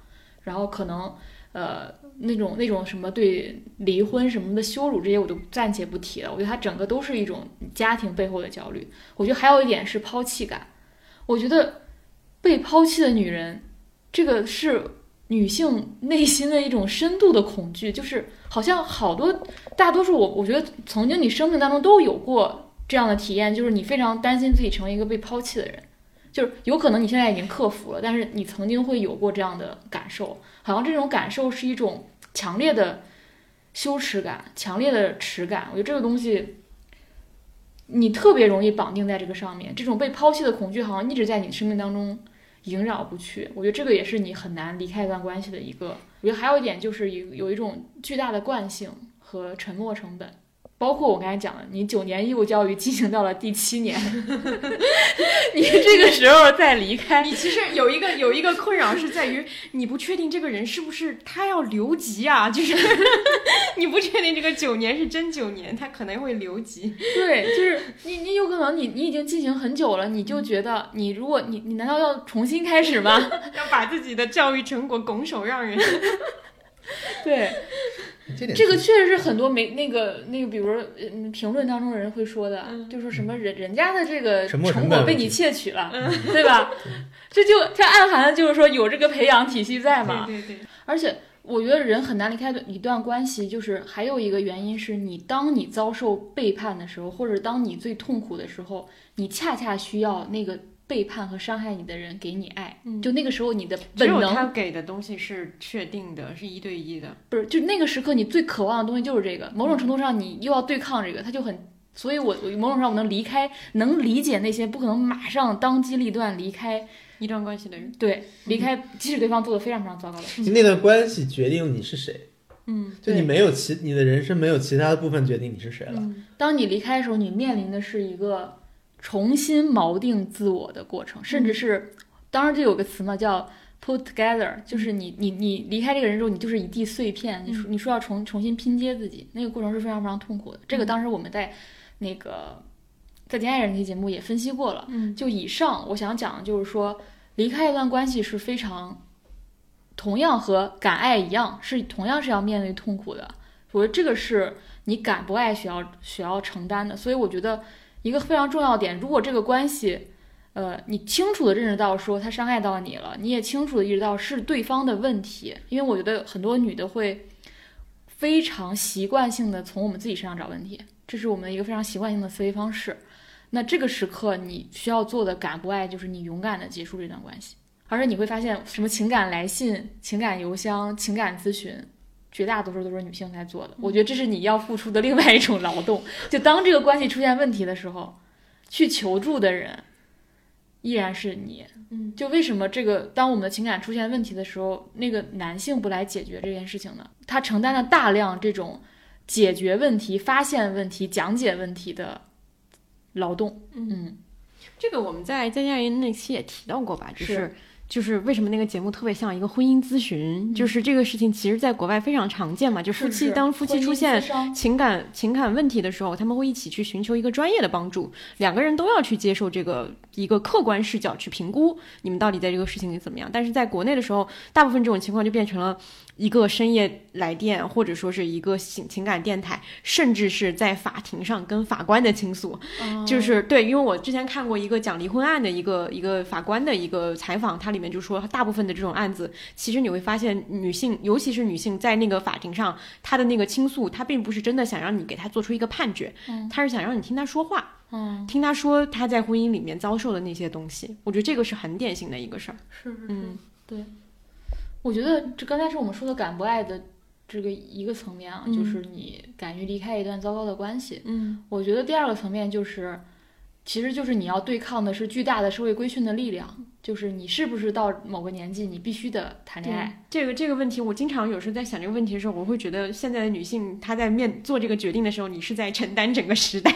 然后可能呃那种那种什么对离婚什么的羞辱这些我都暂且不提了。我觉得它整个都是一种家庭背后的焦虑。我觉得还有一点是抛弃感。我觉得被抛弃的女人，这个是女性内心的一种深度的恐惧，就是好像好多大多数我我觉得曾经你生命当中都有过这样的体验，就是你非常担心自己成为一个被抛弃的人。就是有可能你现在已经克服了，但是你曾经会有过这样的感受，好像这种感受是一种强烈的羞耻感、强烈的耻感。我觉得这个东西，你特别容易绑定在这个上面，这种被抛弃的恐惧好像一直在你生命当中萦绕不去。我觉得这个也是你很难离开一段关系的一个。我觉得还有一点就是有有一种巨大的惯性和沉没成本。包括我刚才讲的，你九年义务教育进行到了第七年，你这个时候再离开，你其实有一个有一个困扰是在于你不确定这个人是不是他要留级啊，就是 你不确定这个九年是真九年，他可能会留级。对，就是你你有可能你你已经进行很久了，你就觉得你如果你你难道要重新开始吗？要把自己的教育成果拱手让人？对。这个确实是很多没那个那个，比如嗯，评论当中的人会说的，就说什么人人家的这个成果被你窃取了，对吧？这就这暗含的就是说有这个培养体系在嘛。对对对。而且我觉得人很难离开一段关系，就是还有一个原因是你当你遭受背叛的时候，或者当你最痛苦的时候，你恰恰需要那个。背叛和伤害你的人给你爱，就那个时候你的本能，他给的东西是确定的，是一对一的，不是？就那个时刻你最渴望的东西就是这个。某种程度上，你又要对抗这个，他就很，所以我我某种上我能离开，能理解那些不可能马上当机立断离开一段关系的人，对，离开即使对方做的非常非常糟糕的事情。那段关系决定你是谁，嗯，就你没有其你的人生没有其他的部分决定你是谁了。当你离开的时候，你面临的是一个。重新锚定自我的过程，甚至是，当然就有个词嘛，叫 put together，就是你你你离开这个人之后，你就是一地碎片。你说你说要重重新拼接自己，那个过程是非常非常痛苦的。这个当时我们在那个在《恋爱人》那期节目也分析过了。嗯，就以上我想讲的就是说，离开一段关系是非常，同样和敢爱一样，是同样是要面对痛苦的。我觉得这个是你敢不爱需要需要承担的。所以我觉得。一个非常重要点，如果这个关系，呃，你清楚的认识到说他伤害到你了，你也清楚的意识到是对方的问题，因为我觉得很多女的会非常习惯性的从我们自己身上找问题，这是我们一个非常习惯性的思维方式。那这个时刻你需要做的敢不爱，就是你勇敢的结束这段关系，而且你会发现什么情感来信、情感邮箱、情感咨询。绝大多数都是女性在做的，我觉得这是你要付出的另外一种劳动。就当这个关系出现问题的时候，去求助的人依然是你。嗯，就为什么这个当我们的情感出现问题的时候，那个男性不来解决这件事情呢？他承担了大量这种解决问题、发现问题、讲解问题的劳动。嗯，这个我们在在家人那期也提到过吧？就是。就是为什么那个节目特别像一个婚姻咨询？就是这个事情，其实在国外非常常见嘛。就夫妻当夫妻出现情感情感问题的时候，他们会一起去寻求一个专业的帮助，两个人都要去接受这个一个客观视角去评估你们到底在这个事情里怎么样。但是在国内的时候，大部分这种情况就变成了。一个深夜来电，或者说是一个情情感电台，甚至是在法庭上跟法官的倾诉，就是对，因为我之前看过一个讲离婚案的一个一个法官的一个采访，它里面就说，大部分的这种案子，其实你会发现，女性，尤其是女性，在那个法庭上，她的那个倾诉，她并不是真的想让你给她做出一个判决，她是想让你听她说话，嗯，听她说她在婚姻里面遭受的那些东西，我觉得这个是很典型的一个事儿，是是是，对。我觉得这刚才是我们说的敢不爱的这个一个层面啊，就是你敢于离开一段糟糕的关系。嗯，我觉得第二个层面就是，其实就是你要对抗的是巨大的社会规训的力量。就是你是不是到某个年纪，你必须得谈恋爱？这个这个问题，我经常有时候在想这个问题的时候，我会觉得现在的女性她在面做这个决定的时候，你是在承担整个时代。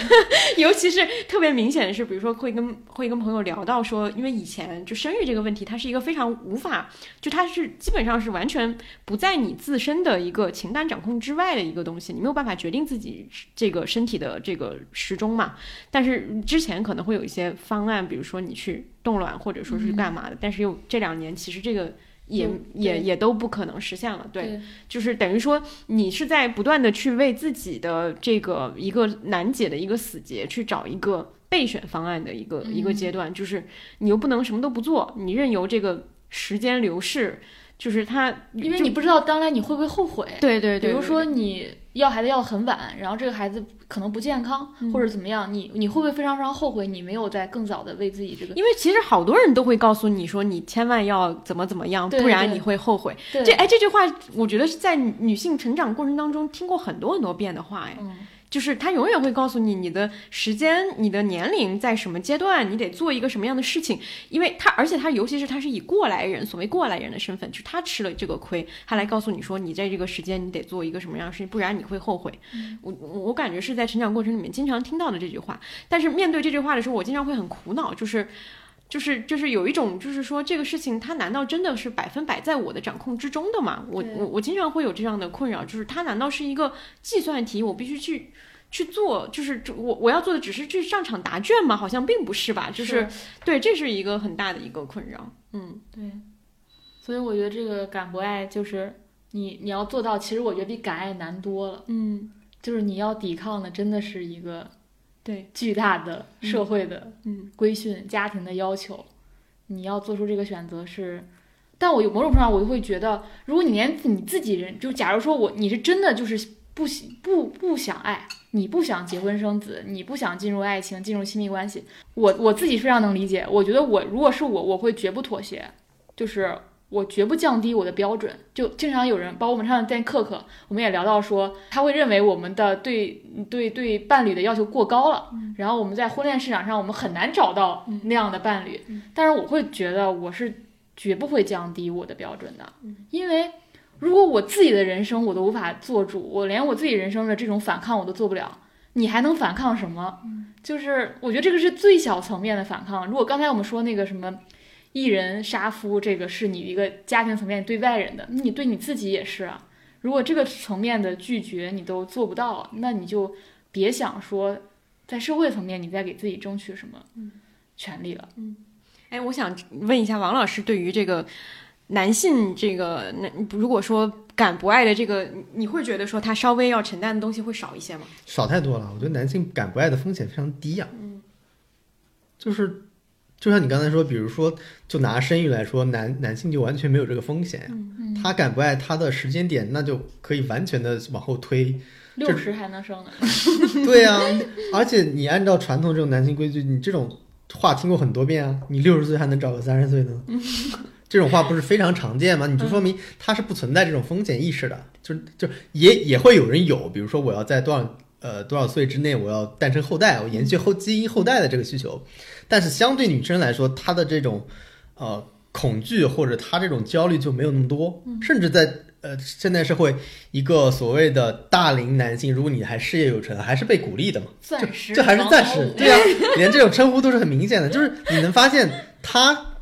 尤其是特别明显的是，比如说会跟会跟朋友聊到说，因为以前就生育这个问题，它是一个非常无法，就它是基本上是完全不在你自身的一个情感掌控之外的一个东西，你没有办法决定自己这个身体的这个时钟嘛。但是之前可能会有一些方案，比如说你去。冻卵或者说是干嘛的，但是又这两年其实这个也也也都不可能实现了。对，对。就是等于说你是在不断的去为自己的这个一个难解的一个死结去找一个备选方案的一个、一个阶段，就是你又不能什么都不做，你任由这个时间流逝，就是他，因为你不知道将来你会不会后悔。对对对，比如说你要孩子要很晚，然后这个孩子可能不健康、嗯。或者怎么样，你你会不会非常非常后悔你没有在更早的为自己这个因为其实好多人都会告诉你说，你千万要怎么怎么样，不然你会后悔。对。这哎，这句话我觉得是在女性成长过程当中听过很多很多遍的话，哎，嗯就是他永远会告诉你你的时间、你的年龄在什么阶段，你得做一个什么样的事情。因为他，而且他尤其是他是以过来人，所谓过来人的身份，就是他吃了这个亏，他来告诉你说，你在这个时间你得做一个什么样的事情，不然你会后悔。我我我感觉是在成长过程里面经常听到的这句话，但是面对这句话的时候，我经常会很苦恼，就是。就是就是有一种就是说这个事情它难道真的是百分百在我的掌控之中的吗？我我我经常会有这样的困扰，就是它难道是一个计算题，我必须去去做，就是我我要做的只是去上场答卷吗？好像并不是吧？就是对，这是一个很大的一个困扰。嗯，对，所以我觉得这个敢不爱就是你你要做到，其实我觉得比敢爱难多了。嗯，就是你要抵抗的真的是一个对，巨大的社会的嗯规训、家庭的要求，你要做出这个选择是。但我有某种程度上，我就会觉得，如果你连你自己人，就假如说我你是真的就是不喜不不想爱，你不想结婚生子，你不想进入爱情、进入亲密关系，我我自己非常能理解。我觉得我如果是我，我会绝不妥协，就是我绝不降低我的标准。就经常有人，包括我们上次在克克，我们也聊到说，他会认为我们的对对对伴侣的要求过高了，然后我们在婚恋市场上我们很难找到那样的伴侣。但是我会觉得我是绝不会降低我的标准的，因为如果我自己的人生我都无法做主，我连我自己人生的这种反抗我都做不了，你还能反抗什么？就是我觉得这个是最小层面的反抗。如果刚才我们说那个什么一人杀夫，这个是你一个家庭层面对外人的，那你对你自己也是啊。如果这个层面的拒绝你都做不到，那你就别想说在社会层面你再给自己争取什么权利了。嗯哎，我想问一下王老师，对于这个男性这个，那如果说敢不爱的这个，你你会觉得说他稍微要承担的东西会少一些吗？少太多了。我觉得男性敢不爱的风险非常低呀、嗯就是就像你刚才说，比如说就拿生育来说，男男性就完全没有这个风险呀、他敢不爱，他的时间点那就可以完全的往后推。六十还能生呢，对呀、而且你按照传统这种男性规矩，你这种话听过很多遍啊。你六十岁还能找个三十岁呢？这种话不是非常常见吗？你就说明他是不存在这种风险意识的，就就也也会有人有，比如说我要在多少呃多少岁之内我要诞生后代，我延续后基因后代的这个需求，但是相对女生来说，她的这种呃恐惧或者她这种焦虑就没有那么多，甚至在呃现代社会，一个所谓的大龄男性，如果你还事业有成，还是被鼓励的嘛，钻石这还是暂时王，对啊，连这种称呼都是很明显的，就是你能发现他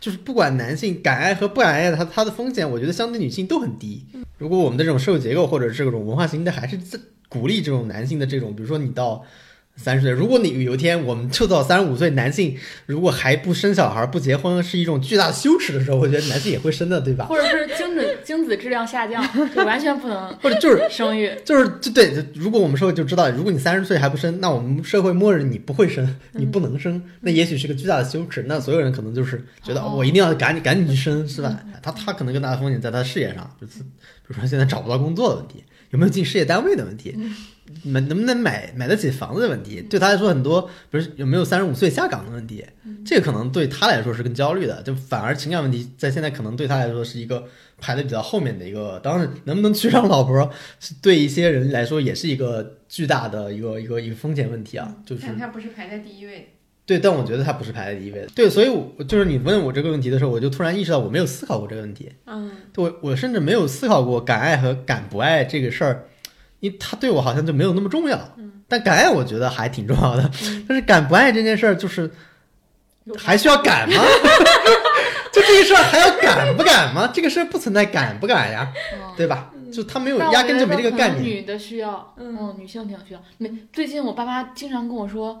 就是不管男性敢爱和不敢爱，他他的风险，我觉得相对女性都很低。如果我们的这种社会结构或者这种文化形态还是在鼓励这种男性的这种，比如说你到三十岁，如果你有一天我们就到三十五岁，男性如果还不生小孩、不结婚是一种巨大的羞耻的时候，我觉得男性也会生的，对吧？或者是精子精子质量下降，就完全不能或者就是生育。就是就对，如果我们社会就知道，如果你三十岁还不生，那我们社会默认你不会生，你不能生，那也许是个巨大的羞耻。那所有人可能就是觉得、哦我一定要赶紧赶紧去生，是吧？他他可能更大的风险在他的事业上，就是比如说现在找不到工作的问题，有没有进事业单位的问题，买能不能买买得起房子的问题，对他来说很多，比如有没有三十五岁下岗的问题，这个可能对他来说是更焦虑的，就反而情感问题在现在可能对他来说是一个排的比较后面的一个。当然，能不能娶上老婆，是对一些人来说也是一个巨大的一个一个一个风险问题啊，就是他不是排在第一位。对，但我觉得他不是排在第一位的。对，所以我就是你问我这个问题的时候，我就突然意识到我没有思考过这个问题。嗯，对我我甚至没有思考过敢爱和敢不爱这个事儿，因为他对我好像就没有那么重要。但敢爱我觉得还挺重要的，但是敢不爱这件事儿就是还需要敢吗？就这个事儿还要敢不敢吗？这个事儿不存在敢不敢呀，嗯对吧？就他没有压根就没这个概念。女的需要，嗯嗯，女性挺需要。没，最近我爸妈经常跟我说，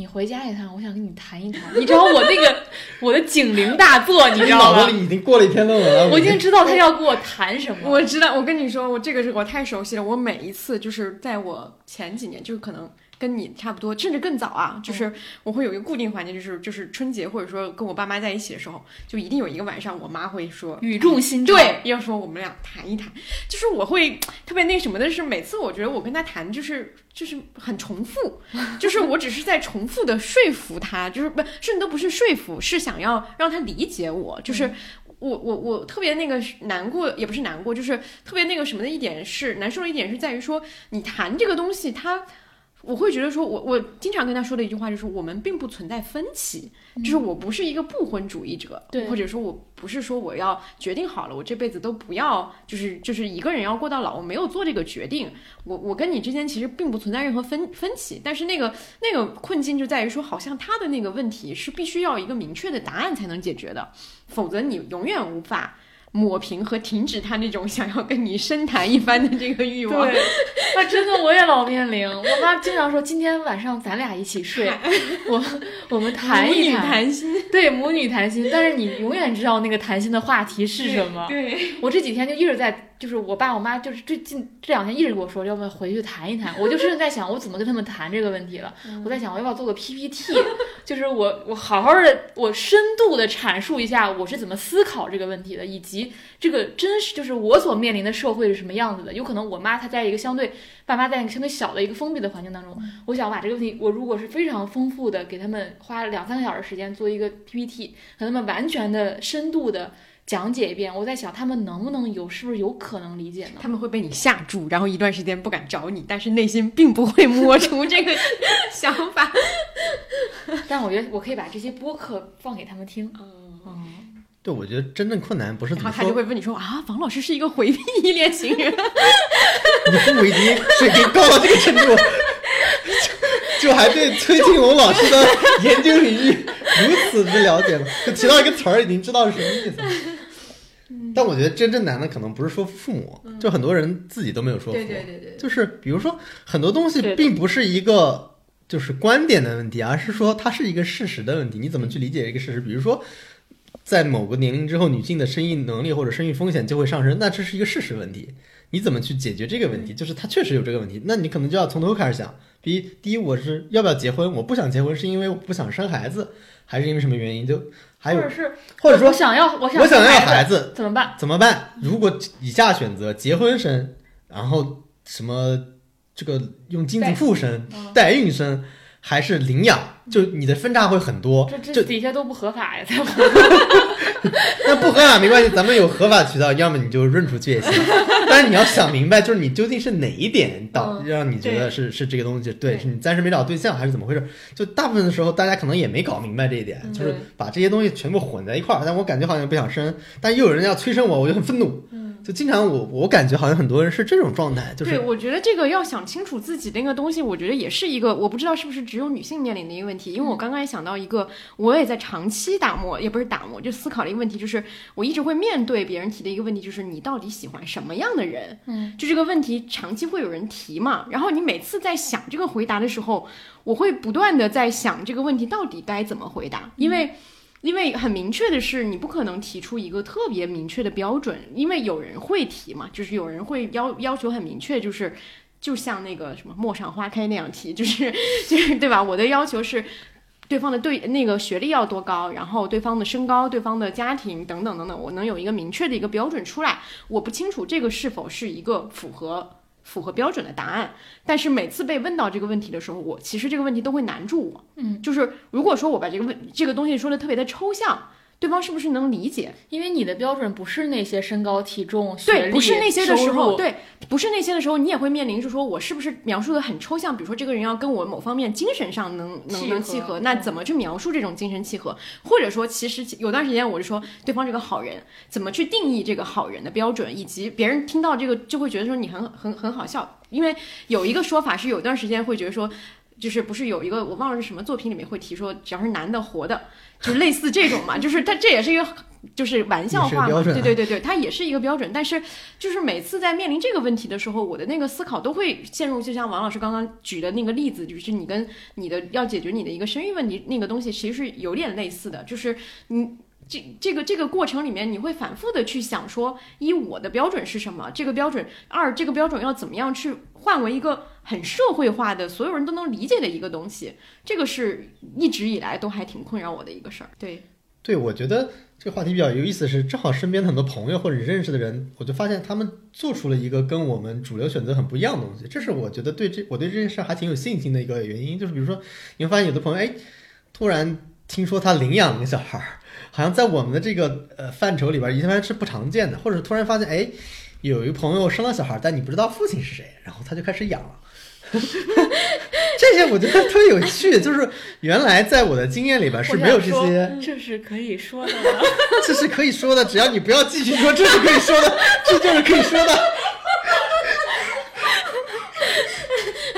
你回家一趟，我想跟你谈一谈。你知道我那个我的警铃大作，你知道吗脑子？里已经过了一篇论文了。我已经知道他要跟我谈什么。我知道，我跟你说，我这个是我太熟悉了。我每一次就是在我前几年，就是可能跟你差不多，甚至更早啊，就是我会有一个固定环节，就是就是春节或者说跟我爸妈在一起的时候，就一定有一个晚上，我妈会说。语重心长，对，要说我们俩谈一谈，就是我会特别那什么的是，每次我觉得我跟他谈，就是就是很重复，就是我只是在重复的说服他，就是不甚至都不是说服，是想要让他理解我，就是。我我我特别那个难过，也不是难过，就是特别那个什么的一点是难受的一点是在于说，你谈这个东西，它我会觉得说我我经常跟他说的一句话就是，我们并不存在分歧，就是我不是一个不婚主义者，对或者说我不是说我要决定好了，我这辈子都不要，就是就是一个人要过到老，我没有做这个决定，我我跟你之间其实并不存在任何分分歧，但是那个那个困境就在于说，好像他的那个问题是必须要一个明确的答案才能解决的，否则你永远无法。抹平和停止他那种想要跟你深谈一番的这个欲望。对，啊，真的我也老面临。我妈经常说，今天晚上咱俩一起睡，我我们谈母女一谈，谈心，对母女谈心。但是你永远知道那个谈心的话题是什么。对，我这几天就一直在，就是我爸我妈就是最近这两天一直跟我说，要不要回去谈一谈。我就真的在想，我怎么跟他们谈这个问题了。我在想，我要不要做个 PPT，就是我我好好的，我深度的阐述一下我是怎么思考这个问题的，以及这个真实就是我所面临的社会是什么样子的。有可能我妈她在一个相对爸妈在一个相对小的一个封闭的环境当中，我想把这个问题，我如果是非常丰富的给他们花两三个小时时间做一个 PPT，和他们完全的深度的。讲解一遍，我在想他们能不能有，是不是有可能理解呢？他们会被你吓住，然后一段时间不敢找你，但是内心并不会摸出这个 想法。但我觉得我可以把这些播客放给他们听。嗯，对，我觉得真正困难不是怎么说，然后他就会问你说啊，王老师是一个回避依恋型人。你父母已经水平高到这个程度，就就还对崔庆龙老师的研究领域如此之了解了，就提到一个词儿，已经知道是什么意思了。但我觉得真正难的可能不是说父母，就很多人自己都没有说服。对对对对，就是比如说很多东西并不是一个就是观点的问题，而是说它是一个事实的问题。你怎么去理解一个事实？比如说，在某个年龄之后，女性的生育能力或者生育风险就会上升，那这是一个事实问题。你怎么去解决这个问题？就是它确实有这个问题，那你可能就要从头开始想。第一，第一，我是要不要结婚？我不想结婚，是因为我不想生孩子，还是因为什么原因？就还有或者是或者说我想要，我想我想要孩孩子，怎么办？怎么办？如果以下选择：结婚生，然后什么这个用精子附生、嗯代孕生，还是领养？就你的分叉会很多。这这底下都不合法呀，那不合法没关系，咱们有合法渠道，要么你就润出去也行。但是你要想明白，就是你究竟是哪一点导嗯让你觉得是是这个东西？对，是你暂时没找对象，还是怎么回事？就大部分的时候，大家可能也没搞明白这一点，嗯就是把这些东西全部混在一块儿。但我感觉好像不想生，但又有人要催生我，我就很愤怒。嗯就经常我我感觉好像很多人是这种状态，就对，我觉得这个要想清楚自己那个东西，我觉得也是一个，我不知道是不是只有女性面临的一个问题。因为我刚刚也想到一个，我也在长期打磨，也不是打磨，就思考的一个问题，就是我一直会面对别人提的一个问题，就是你到底喜欢什么样的人？嗯，就这个问题长期会有人提嘛，然后你每次在想这个回答的时候，我会不断的在想这个问题到底该怎么回答，因为。因为很明确的是，你不可能提出一个特别明确的标准，因为有人会提嘛，就是有人会要要求很明确，就是就像那个什么陌上花开那样提，就是就是对吧？我的要求是。对方的对那个学历要多高，然后对方的身高、对方的家庭等等等等，我能有一个明确的一个标准出来。我不清楚这个是否是一个符合符合标准的答案，但是每次被问到这个问题的时候，我其实这个问题都会难住我。嗯，就是如果说我把这个问这个东西说的特别的抽象，对方是不是能理解？因为你的标准不是那些身高、体重、学对，历、不是那些的时候，对，不是那些的时候，你也会面临，就是说我是不是描述的很抽象？比如说这个人要跟我某方面精神上能能能契合，那怎么去描述这种精神契合？或者说，其实有段时间我就说对方是个好人，怎么去定义这个好人的标准，以及别人听到这个就会觉得说你很很很好笑，因为有一个说法是有段时间会觉得说。就是不是有一个我忘了是什么作品里面会提说，只要是男的活的，就类似这种嘛，就是它这也是一个就是玩笑话嘛，对对对对，它也是一个标准。但是就是每次在面临这个问题的时候，我的那个思考都会陷入，就像王老师刚刚举的那个例子，就是你跟你的要解决你的一个生育问题那个东西，其实是有点类似的，就是你。这这个这个过程里面，你会反复的去想说，一我的标准是什么？这个标准，二这个标准要怎么样去换为一个很社会化的，所有人都能理解的一个东西？这个是一直以来都还挺困扰我的一个事儿。对，对，我觉得这个话题比较有意思是，正好身边很多朋友或者认识的人，我就发现他们做出了一个跟我们主流选择很不一样的东西，这是我觉得对这我对这件事还挺有信心的一个原因。就是比如说，你会发现有的朋友，哎，突然听说他领养了个小孩儿，好像在我们的这个呃范畴里边，一般是不常见的，或者突然发现，哎，有一朋友生了小孩儿，但你不知道父亲是谁，然后他就开始养了。这些我觉得特别有趣，就是原来在我的经验里边是没有这些，这是可以说的吗？这是可以说的，只要你不要继续说，这是可以说的，这就是可以说的。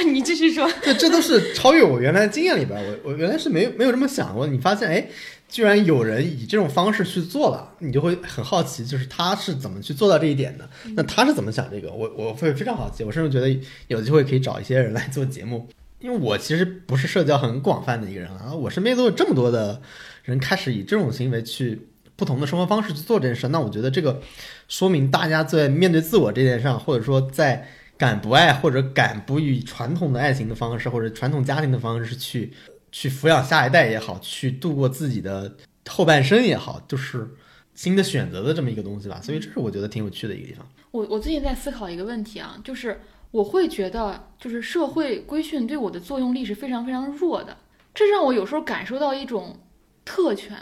你继续说。这这都是超越我原来的经验里边，我我原来是没有没有这么想过。你发现，哎，居然有人以这种方式去做了，你就会很好奇，就是他是怎么去做到这一点的？那他是怎么想这个？我我会非常好奇，我甚至觉得有机会可以找一些人来做节目，因为我其实不是社交很广泛的一个人啊，我身边都有这么多的人开始以这种行为去。不同的生活方式去做这件事，那我觉得这个说明大家在面对自我这件事上，或者说在敢不爱或者敢不以传统的爱情的方式或者传统家庭的方式去去抚养下一代也好，去度过自己的后半生也好，就是新的选择的这么一个东西吧。所以这是我觉得挺有趣的一个地方。我我最近在思考一个问题啊，就是我会觉得，就是社会规训对我的作用力是非常非常弱的，这让我有时候感受到一种特权。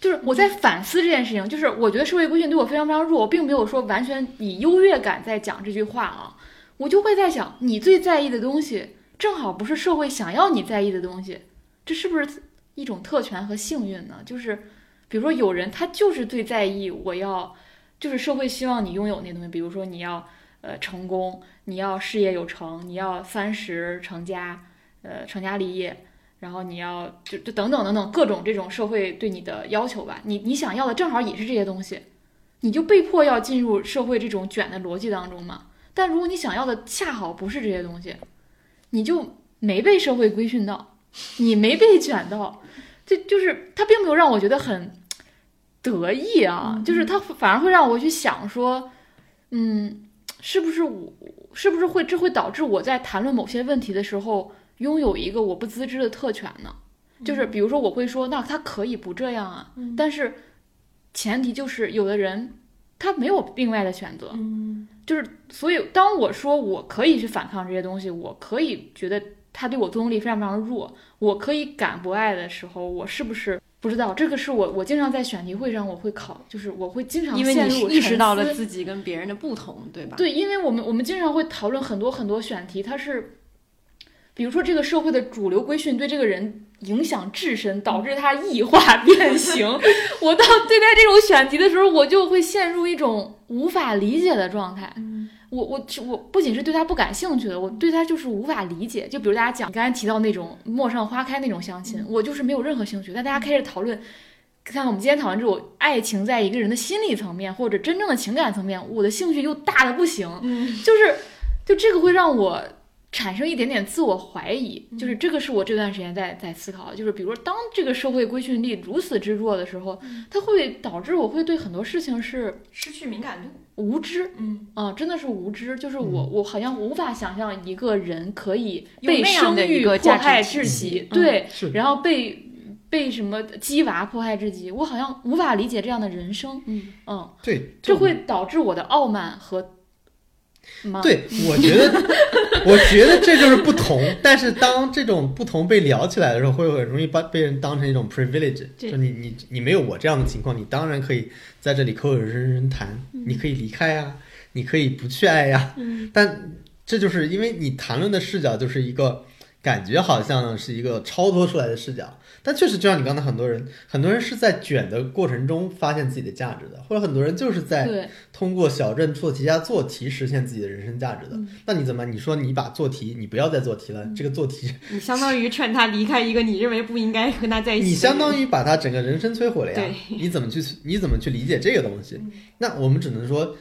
就是我在反思这件事情，就是我觉得社会规训对我非常非常弱，我并没有说完全以优越感在讲这句话啊，我就会在想，你最在意的东西，正好不是社会想要你在意的东西，这是不是一种特权和幸运呢？就是比如说有人他就是最在意我要，就是社会希望你拥有那东西，比如说你要呃成功，你要事业有成，你要三十成家，呃成家立业。然后你要就就等等等等各种这种社会对你的要求吧，你你想要的正好也是这些东西，你就被迫要进入社会这种卷的逻辑当中嘛。但如果你想要的恰好不是这些东西，你就没被社会规训到，你没被卷到，这就是他并没有让我觉得很得意啊，就是他反而会让我去想说，嗯，是不是我是不是会这会导致我在谈论某些问题的时候。拥有一个我不自知的特权呢，就是比如说我会说，那他可以不这样啊，但是前提就是有的人他没有另外的选择，就是所以当我说我可以去反抗这些东西，我可以觉得他对我作用力非常非常弱，我可以敢不爱的时候，我是不是不知道？这个是我我经常在选题会上我会考，就是我会经常因为你陷入意识到了自己跟别人的不同，对吧？对，因为我们我们经常会讨论很多很多选题，它是。比如说，这个社会的主流规训对这个人影响至深，导致他异化变形。我到对待这种选题的时候，我就会陷入一种无法理解的状态。我我我不仅是对他不感兴趣的，我对他就是无法理解。就比如大家讲刚才提到那种陌上花开那种相亲，我就是没有任何兴趣。但大家开始讨论，看我们今天讨论这种爱情在一个人的心理层面或者真正的情感层面，我的兴趣又大的不行。就是就这个会让我。产生一点点自我怀疑，就是这个是我这段时间在在思考，就是比如说当这个社会规训力如此之弱的时候，它会导致我会对很多事情是失去敏感度，无知，嗯。啊，真的是无知，就是我我好像无法想象一个人可以被生育迫害至极，嗯对，然后被被什么鸡娃迫害至极，我好像无法理解这样的人生，嗯。嗯，对，这会导致我的傲慢和吗？对，我觉得，我觉得这就是不同。但是当这种不同被聊起来的时候，会很容易把被人当成一种 privilege，就你你你没有我这样的情况，你当然可以在这里口口声声谈，你可以离开呀，你可以不去爱呀。嗯但这就是因为你谈论的视角就是一个感觉好像是一个超脱出来的视角，但确实就像你刚才很多人，很多人是在卷的过程中发现自己的价值的，或者很多人就是在，通过小镇做题家做题实现自己的人生价值的。那你怎么？你说你把做题，你不要再做题了，这个做题 你相当于劝他离开一个你认为不应该跟他在一起。你相当于把他整个人生摧毁了呀。你怎么去你怎么去理解这个东西？那我们只能说，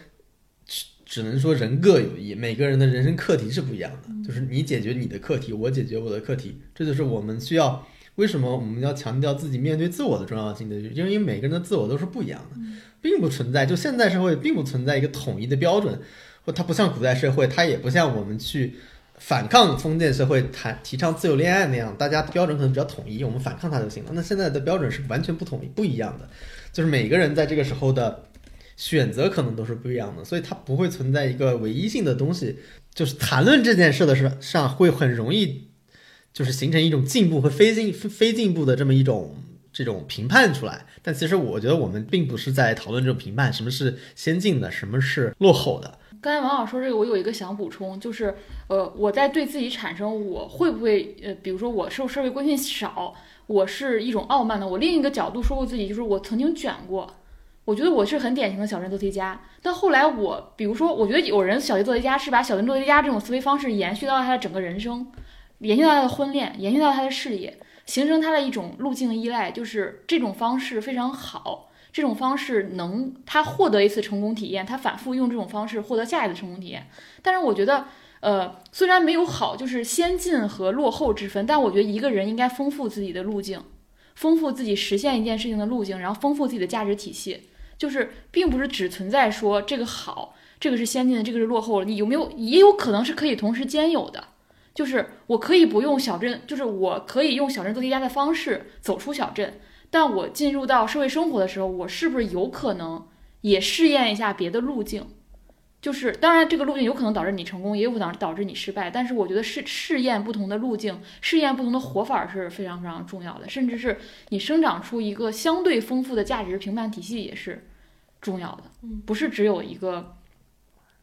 只只能说人各有异，每个人的人生课题是不一样的。就是你解决你的课题，我解决我的课题，这就是我们需要。为什么我们要强调自己面对自我的重要性的？因为每个人的自我都是不一样的，并不存在。就现在社会并不存在一个统一的标准，或它不像古代社会，它也不像我们去反抗封建社会谈提倡自由恋爱那样，大家标准可能比较统一，我们反抗它就行了。那现在的标准是完全不统一、不一样的，就是每个人在这个时候的选择可能都是不一样的，所以它不会存在一个唯一性的东西。就是谈论这件事的时上，会很容易就是形成一种进步和非进非进步的这么一种这种评判出来。但其实我觉得我们并不是在讨论这种评判，什么是先进的，什么是落后的。刚才王老师说这个，我有一个想补充，就是呃，我在对自己产生我会不会呃，比如说我受社会规训少，我是一种傲慢的。我另一个角度说过自己，就是我曾经卷过，我觉得我是很典型的小镇做题家。但后来我，比如说，我觉得有人小镇做题家是把小镇做题家这种思维方式延续到了他的整个人生，延续到他的婚恋，延续到他的事业，形成他的一种路径依赖，就是这种方式非常好。这种方式能他获得一次成功体验，他反复用这种方式获得下一次成功体验。但是我觉得，呃，虽然没有好，就是先进和落后之分，但我觉得一个人应该丰富自己的路径，丰富自己实现一件事情的路径，然后丰富自己的价值体系。就是并不是只存在说这个好，这个是先进的，这个是落后了。你有没有也有可能是可以同时兼有的？就是我可以不用小镇，就是我可以用小镇做题家的方式走出小镇。但我进入到社会生活的时候，我是不是有可能也试验一下别的路径？就是当然，这个路径有可能导致你成功，也有可能导致你失败。但是我觉得试试验不同的路径，试验不同的活法是非常非常重要的，甚至是你生长出一个相对丰富的价值评判体系也是重要的，不是只有一个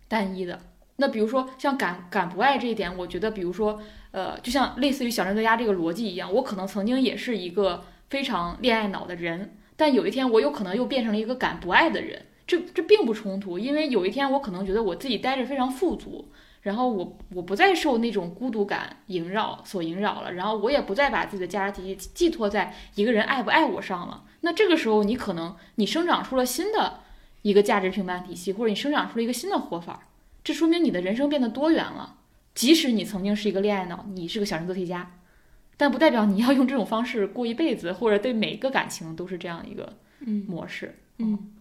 单一的。那比如说像敢敢不爱这一点，我觉得比如说呃，就像类似于小镇作家这个逻辑一样，我可能曾经也是一个。非常恋爱脑的人，但有一天我有可能又变成了一个敢不爱的人，这这并不冲突，因为有一天我可能觉得我自己待着非常富足，然后我我不再受那种孤独感萦绕所萦绕了，然后我也不再把自己的价值体系寄托在一个人爱不爱我上了。那这个时候你可能你生长出了新的一个价值评判体系，或者你生长出了一个新的活法，这说明你的人生变得多元了。即使你曾经是一个恋爱脑，你是个小人做题家。但不代表你要用这种方式过一辈子，或者对每一个感情都是这样一个模式。嗯，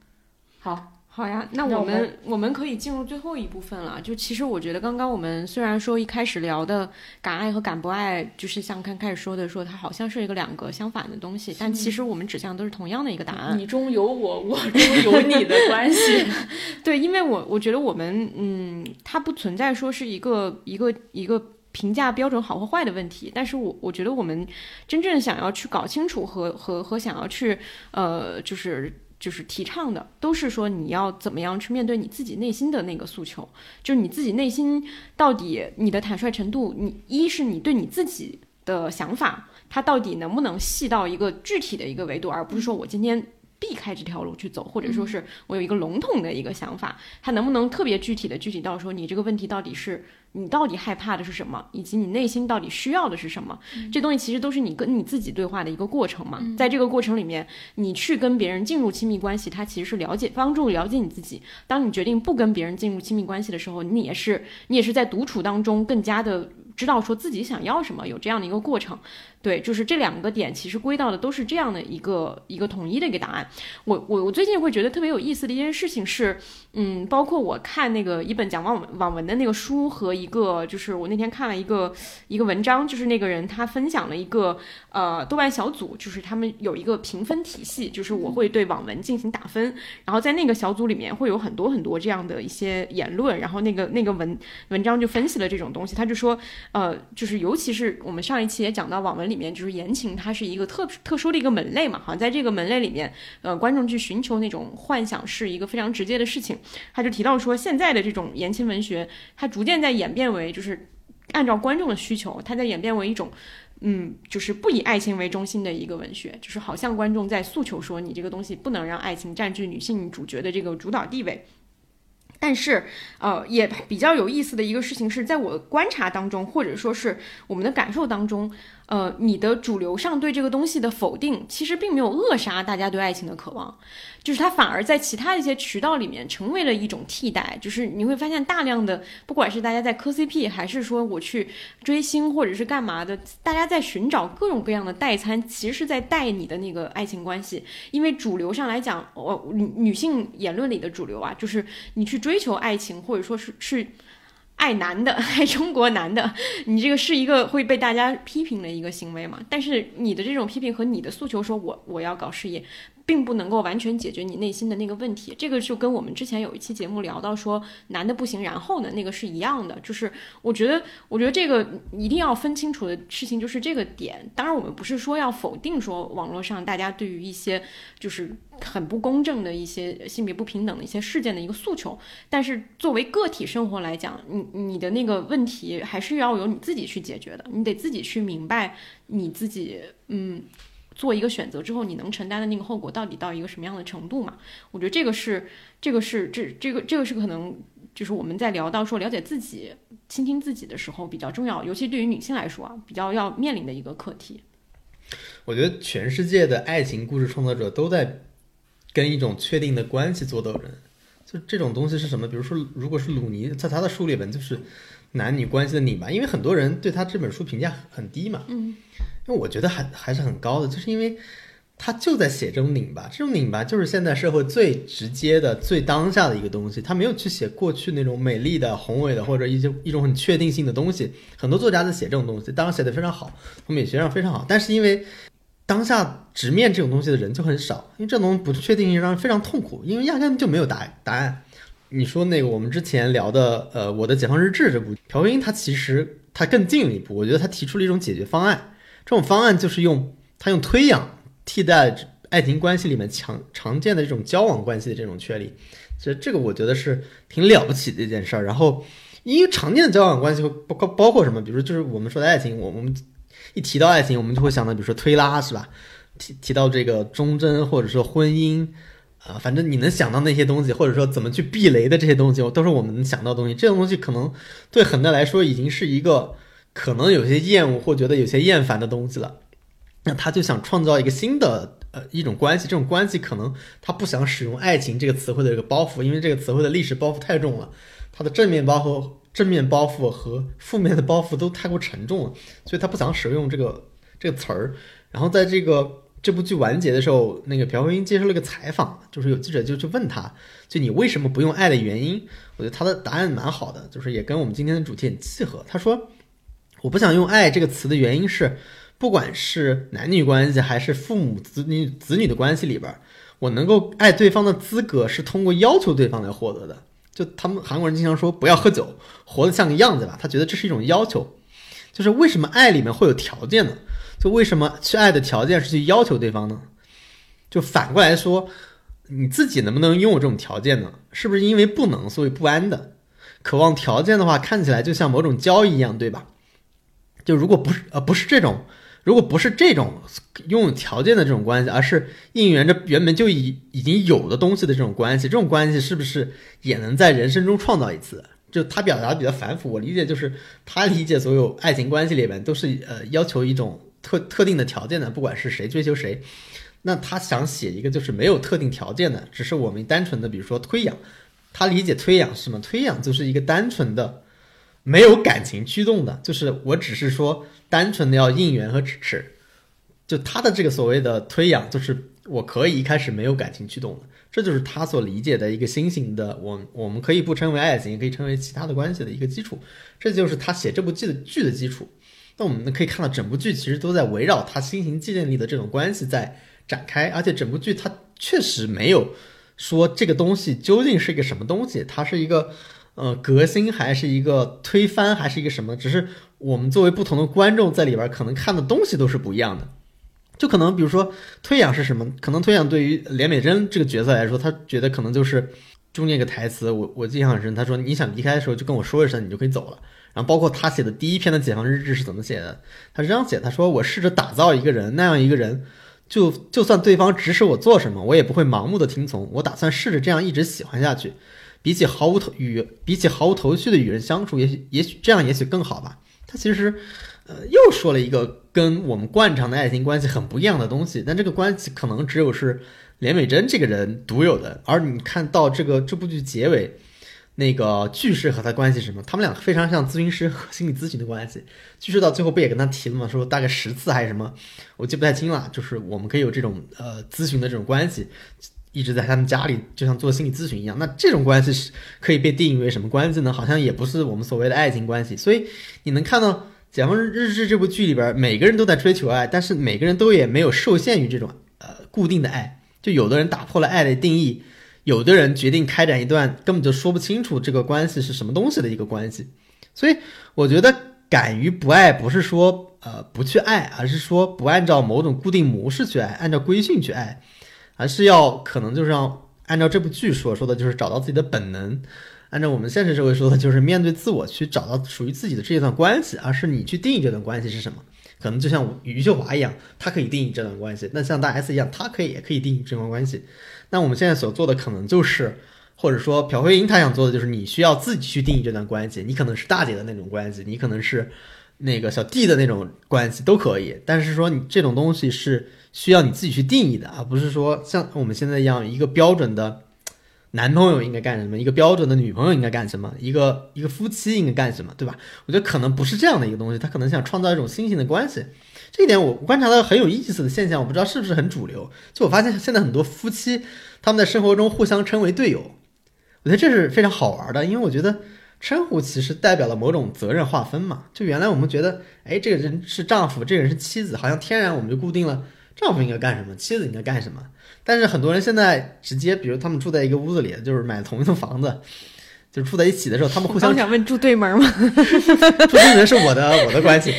好，好呀，那我们我们可以进入最后一部分了。就其实我觉得，刚刚我们虽然说一开始聊的敢爱和敢不爱，就是像刚开始说的，说它好像是一个两个相反的东西，但其实我们指向都是同样的一个答案。你中有我，我中有你的关系。对，因为我我觉得我们嗯，它不存在说是一个一个一个。评价标准好或坏的问题，但是我我觉得我们真正想要去搞清楚和和和想要去呃就是就是提倡的，都是说你要怎么样去面对你自己内心的那个诉求，就是你自己内心到底你的坦率程度，你一是你对你自己的想法，它到底能不能细到一个具体的一个维度，而不是说我今天。避开这条路去走，或者说是我有一个笼统的一个想法，它能不能特别具体的具体到说你这个问题到底是你到底害怕的是什么，以及你内心到底需要的是什么？这东西其实都是你跟你自己对话的一个过程嘛。在这个过程里面，你去跟别人进入亲密关系，它其实是了解帮助了解你自己。当你决定不跟别人进入亲密关系的时候，你也是你也是在独处当中更加的知道说自己想要什么，有这样的一个过程。对，就是这两个点，其实归到的都是这样的一个一个统一的一个答案。我我我最近会觉得特别有意思的一件事情是，嗯，包括我看那个一本讲网网文的那个书和一个，就是我那天看了一个一个文章，就是那个人他分享了一个呃豆瓣小组，就是他们有一个评分体系，就是我会对网文进行打分，然后在那个小组里面会有很多很多这样的一些言论，然后那个那个文文章就分析了这种东西，他就说，呃，就是尤其是我们上一期也讲到网文。里面就是言情，它是一个特特殊的一个门类嘛，好像在这个门类里面，呃，观众去寻求那种幻想是一个非常直接的事情。他就提到说，现在的这种言情文学，它逐渐在演变为就是按照观众的需求，它在演变为一种。嗯，就是不以爱情为中心的一个文学，就是好像观众在诉求说，你这个东西不能让爱情占据女性主角的这个主导地位。但是，呃，也比较有意思的一个事情是在我观察当中，或者说是我们的感受当中。呃，你的主流上对这个东西的否定，其实并没有扼杀大家对爱情的渴望，就是它反而在其他一些渠道里面成为了一种替代。就是你会发现大量的，不管是大家在磕 CP，还是说我去追星或者是干嘛的，大家在寻找各种各样的代餐，其实是在代你的那个爱情关系。因为主流上来讲，我女女性言论里的主流啊，就是你去追求爱情，或者说是是。爱男的，爱中国男的，你这个是一个会被大家批评的一个行为嘛？但是你的这种批评和你的诉求，说我我要搞事业。并不能够完全解决你内心的那个问题，这个就跟我们之前有一期节目聊到说男的不行，然后呢那个是一样的。就是我觉得，我觉得这个一定要分清楚的事情就是这个点。当然，我们不是说要否定说网络上大家对于一些就是很不公正的一些性别不平等的一些事件的一个诉求，但是作为个体生活来讲，你你的那个问题还是要由你自己去解决的，你得自己去明白你自己，嗯。做一个选择之后，你能承担的那个后果到底到一个什么样的程度嘛？我觉得这个是，这个是，这这个这个是可能就是我们在聊到说了解自己、倾听自己的时候比较重要，尤其对于女性来说啊，比较要面临的一个课题。我觉得全世界的爱情故事创作者都在跟一种确定的关系做斗争，就这种东西是什么？比如说，如果是鲁尼在他的书里边就是男女关系的拧巴，因为很多人对他这本书评价很低嘛。嗯。因为我觉得还还是很高的，就是因为他就在写这种拧巴，这种拧巴就是现在社会最直接的、最当下的一个东西。他没有去写过去那种美丽的、宏伟的或者一些一种很确定性的东西。很多作家在写这种东西，当然写的非常好，从美学上非常好。但是因为当下直面这种东西的人就很少，因为这种不确定性让人非常痛苦，因为压根就没有答答案。你说那个我们之前聊的呃《我的解放日志》这部，朴英他其实他更进一步，我觉得他提出了一种解决方案。这种方案就是用他用推养替代爱情关系里面常常见的这种交往关系的这种确立，其实这个我觉得是挺了不起的一件事儿。然后，因为常见的交往关系会包括包括什么？比如说，就是我们说的爱情，我们一提到爱情，我们就会想到，比如说推拉是吧？提提到这个忠贞或者说婚姻啊，反正你能想到那些东西，或者说怎么去避雷的这些东西，都是我们能想到的东西。这种东西可能对很多来说已经是一个。可能有些厌恶或觉得有些厌烦的东西了，那他就想创造一个新的呃一种关系，这种关系可能他不想使用爱情这个词汇的这个包袱，因为这个词汇的历史包袱太重了，它的正面包袱、正面包袱和负面的包袱都太过沉重了，所以他不想使用这个这个词儿。然后在这个这部剧完结的时候，那个朴慧英接受了个采访，就是有记者就去问他，就你为什么不用爱的原因？我觉得他的答案蛮好的，就是也跟我们今天的主题很契合。他说。我不想用“爱”这个词的原因是，不管是男女关系还是父母子女子女的关系里边，我能够爱对方的资格是通过要求对方来获得的。就他们韩国人经常说不要喝酒，活得像个样子吧。他觉得这是一种要求。就是为什么爱里面会有条件呢？就为什么去爱的条件是去要求对方呢？就反过来说，你自己能不能拥有这种条件呢？是不是因为不能所以不安的？渴望条件的话，看起来就像某种交易一样，对吧？就如果不是呃不是这种，如果不是这种拥有条件的这种关系，而是应援着原本就已已经有的东西的这种关系，这种关系是不是也能在人生中创造一次？就他表达比较反复，我理解就是他理解所有爱情关系里面都是呃要求一种特特定的条件的，不管是谁追求谁，那他想写一个就是没有特定条件的，只是我们单纯的比如说推养，他理解推养是什么？推养就是一个单纯的。没有感情驱动的，就是我只是说单纯的要应援和支持，就他的这个所谓的推养，就是我可以一开始没有感情驱动的，这就是他所理解的一个新型的，我我们可以不称为爱情，也可以称为其他的关系的一个基础，这就是他写这部剧的剧的基础。那我们可以看到，整部剧其实都在围绕他新型建立的这种关系在展开，而且整部剧它确实没有说这个东西究竟是一个什么东西，它是一个。呃，革新还是一个推翻，还是一个什么？只是我们作为不同的观众在里边，可能看的东西都是不一样的。就可能比如说推演是什么？可能推演对于连美珍这个角色来说，他觉得可能就是中间一个台词，我我印象很深。他说：“你想离开的时候就跟我说一声，你就可以走了。”然后包括他写的第一篇的解放日志是怎么写的？他是这样写：他说我试着打造一个人，那样一个人，就就算对方指使我做什么，我也不会盲目的听从。我打算试着这样一直喜欢下去。比起毫无头与比起毫无头绪的与人相处，也许也许这样也许更好吧。他其实，呃，又说了一个跟我们惯常的爱情关系很不一样的东西，但这个关系可能只有是连美珍这个人独有的。而你看到这个这部剧结尾，那个巨士和他关系是什么？他们俩非常像咨询师和心理咨询的关系。巨士到最后不也跟他提了吗？说大概十次还是什么，我记不太清了。就是我们可以有这种呃咨询的这种关系。一直在他们家里，就像做心理咨询一样。那这种关系是可以被定义为什么关系呢？好像也不是我们所谓的爱情关系。所以你能看到《解放日志》这部剧里边，每个人都在追求爱，但是每个人都也没有受限于这种呃固定的爱。就有的人打破了爱的定义，有的人决定开展一段根本就说不清楚这个关系是什么东西的一个关系。所以我觉得敢于不爱，不是说呃不去爱，而是说不按照某种固定模式去爱，按照规训去爱。而是要可能就是要按照这部剧所说的，就是找到自己的本能；按照我们现实社会说的，就是面对自我去找到属于自己的这一段关系，而是你去定义这段关系是什么。可能就像余秀华一样，他可以定义这段关系；那像大 S 一样，他可以也可以定义这段关系。那我们现在所做的可能就是，或者说朴慧英她想做的就是，你需要自己去定义这段关系。你可能是大姐的那种关系，你可能是那个小弟的那种关系都可以。但是说你这种东西是。需要你自己去定义的，而不是说像我们现在一样，一个标准的男朋友应该干什么，一个标准的女朋友应该干什么，一个一个夫妻应该干什么，对吧？我觉得可能不是这样的一个东西，他可能想创造一种新型的关系。这一点我观察到很有意思的现象，我不知道是不是很主流。就我发现现在很多夫妻他们在生活中互相称为队友，我觉得这是非常好玩的，因为我觉得称呼其实代表了某种责任划分嘛。就原来我们觉得，哎，这个人是丈夫，这个人是妻子，好像天然我们就固定了。丈夫应该干什么？妻子应该干什么？但是很多人现在直接，比如他们住在一个屋子里，就是买同一栋房子，就是住在一起的时候，他们互相想问住对门吗？住对门是我的我的关系，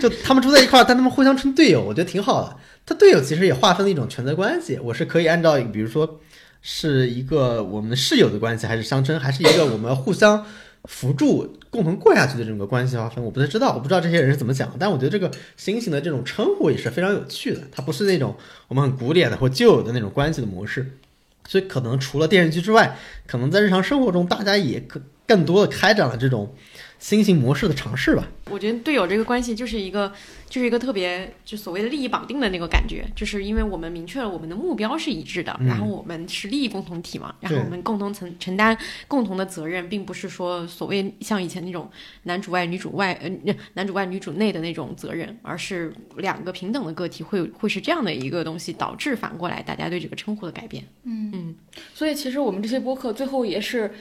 就他们住在一块儿，但他们互相称队友，我觉得挺好的。他队友其实也划分了一种权责关系，我是可以按照比如说是一个我们室友的关系，还是相称，还是一个我们互相。辅助共同过下去的这个关系划分，我不太知道，我不知道这些人是怎么讲。但我觉得这个新型的这种称呼也是非常有趣的，它不是那种我们很古典的或旧有的那种关系的模式。所以可能除了电视剧之外，可能在日常生活中，大家也更更多的开展了这种。新型模式的尝试吧，我觉得队友这个关系就是一个，就是一个特别就所谓的利益绑定的那个感觉，就是因为我们明确了我们的目标是一致的，然后我们是利益共同体嘛，然后我们共同承承担共同的责任，并不是说所谓像以前那种男主外女主外呃男主外女主内的那种责任，而是两个平等的个体会会是这样的一个东西，导致反过来大家对这个称呼的改变。嗯嗯，所以其实我们这些播客最后也是。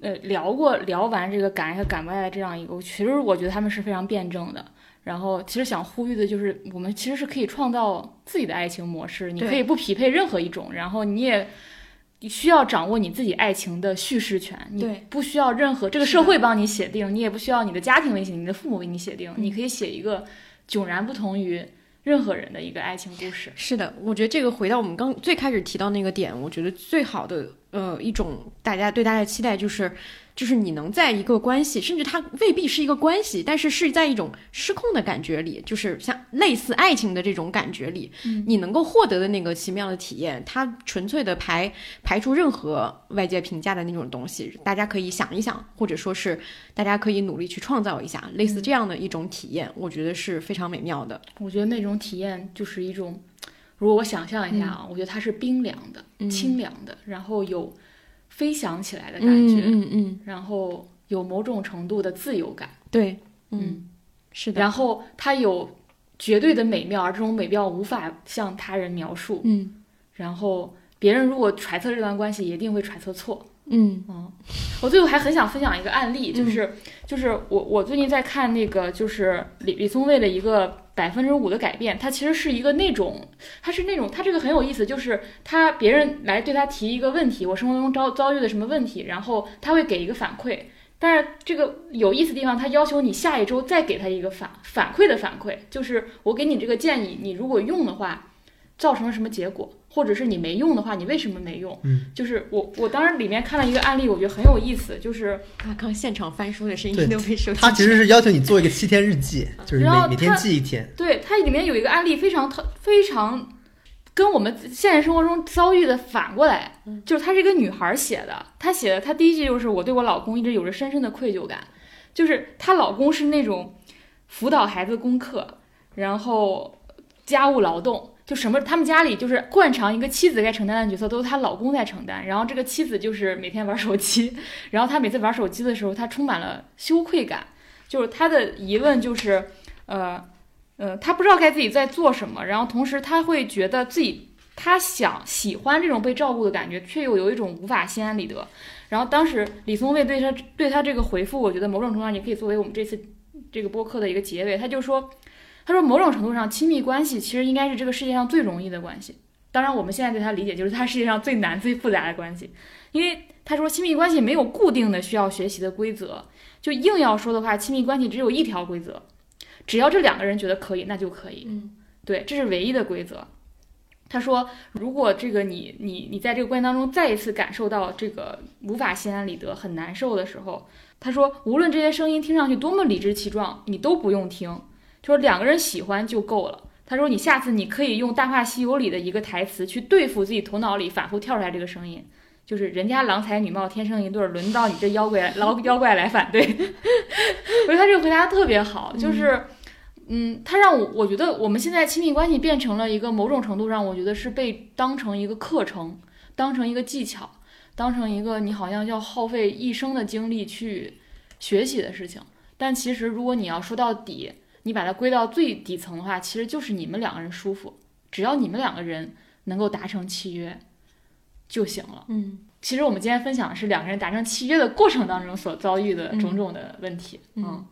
呃，聊过聊完这个敢爱和敢不爱的这样一个，其实我觉得他们是非常辩证的。然后，其实想呼吁的就是，我们其实是可以创造自己的爱情模式，你可以不匹配任何一种，然后你也需要掌握你自己爱情的叙事权，你不需要任何这个社会帮你写定，你也不需要你的家庭为写，你的父母为你写定，你可以写一个迥然不同于。任何人的一个爱情故事是的，我觉得这个回到我们刚最开始提到那个点，我觉得最好的呃一种大家对大家的期待就是。就是你能在一个关系，甚至它未必是一个关系，但是是在一种失控的感觉里，就是像类似爱情的这种感觉里，你能够获得的那个奇妙的体验，它纯粹的排排除任何外界评价的那种东西，大家可以想一想，或者说是大家可以努力去创造一下类似这样的一种体验，我觉得是非常美妙的。我觉得那种体验就是一种，如果我想象一下啊，我觉得它是冰凉的、清凉的，然后有。飞翔起来的感觉，嗯嗯，然后有某种程度的自由感，对，嗯，是的，然后它有绝对的美妙，而这种美妙无法向他人描述，嗯，然后别人如果揣测这段关系，一定会揣测错，嗯嗯，我最后还很想分享一个案例，就是就是我我最近在看那个就是李李松蔚的一个。百分之五的改变，他其实是一个那种，他是那种，他这个很有意思，就是他别人来对他提一个问题，我生活中遭遭遇的什么问题，然后他会给一个反馈，但是这个有意思的地方，他要求你下一周再给他一个反反馈的反馈，就是我给你这个建议，你如果用的话，造成了什么结果，或者是你没用的话，你为什么没用？嗯，就是我我当时里面看了一个案例，我觉得很有意思，就是他刚现场翻书的声音都被收。他其实是要求你做一个七天日记，就是然后每每天记一天。对它里面有一个案例非常特非常跟我们现实生活中遭遇的反过来，就是她是一个女孩写的，她写的她第一句就是我对我老公一直有着深深的愧疚感，就是她老公是那种辅导孩子功课，然后家务劳动。就什么，他们家里就是惯常一个妻子该承担的角色，都是她老公在承担。然后这个妻子就是每天玩手机，然后她每次玩手机的时候，她充满了羞愧感，就是她的疑问就是，呃，呃，她不知道该自己在做什么，然后同时她会觉得自己，她想喜欢这种被照顾的感觉，却又有一种无法心安理得。然后当时李松蔚对她对她这个回复，我觉得某种程度上也可以作为我们这次这个播客的一个结尾。他就说，他说某种程度上，亲密关系其实应该是这个世界上最容易的关系。当然，我们现在对他理解就是它世界上最难、最复杂的关系，因为他说亲密关系没有固定的需要学习的规则，就硬要说的话，亲密关系只有一条规则，只要这两个人觉得可以，那就可以。嗯，对，这是唯一的规则。他说，如果这个你你你在这个关系当中再一次感受到这个无法心安理得、很难受的时候，他说，无论这些声音听上去多么理直气壮，你都不用听。他说两个人喜欢就够了。他说你下次你可以用《大话西游》里的一个台词去对付自己头脑里反复跳出来这个声音，就是人家郎才女貌天生一对儿，轮到你这妖怪老 妖怪来反对。我觉得他这个回答特别好，就是。嗯，他让我我觉得我们现在亲密关系变成了一个某种程度上，我觉得是被当成一个课程，当成一个技巧，当成一个你好像要耗费一生的精力去学习的事情。但其实如果你要说到底，你把它归到最底层的话，其实就是你们两个人舒服，只要你们两个人能够达成契约就行了。嗯其实我们今天分享的是两个人达成契约的过程当中所遭遇的种种的问题。嗯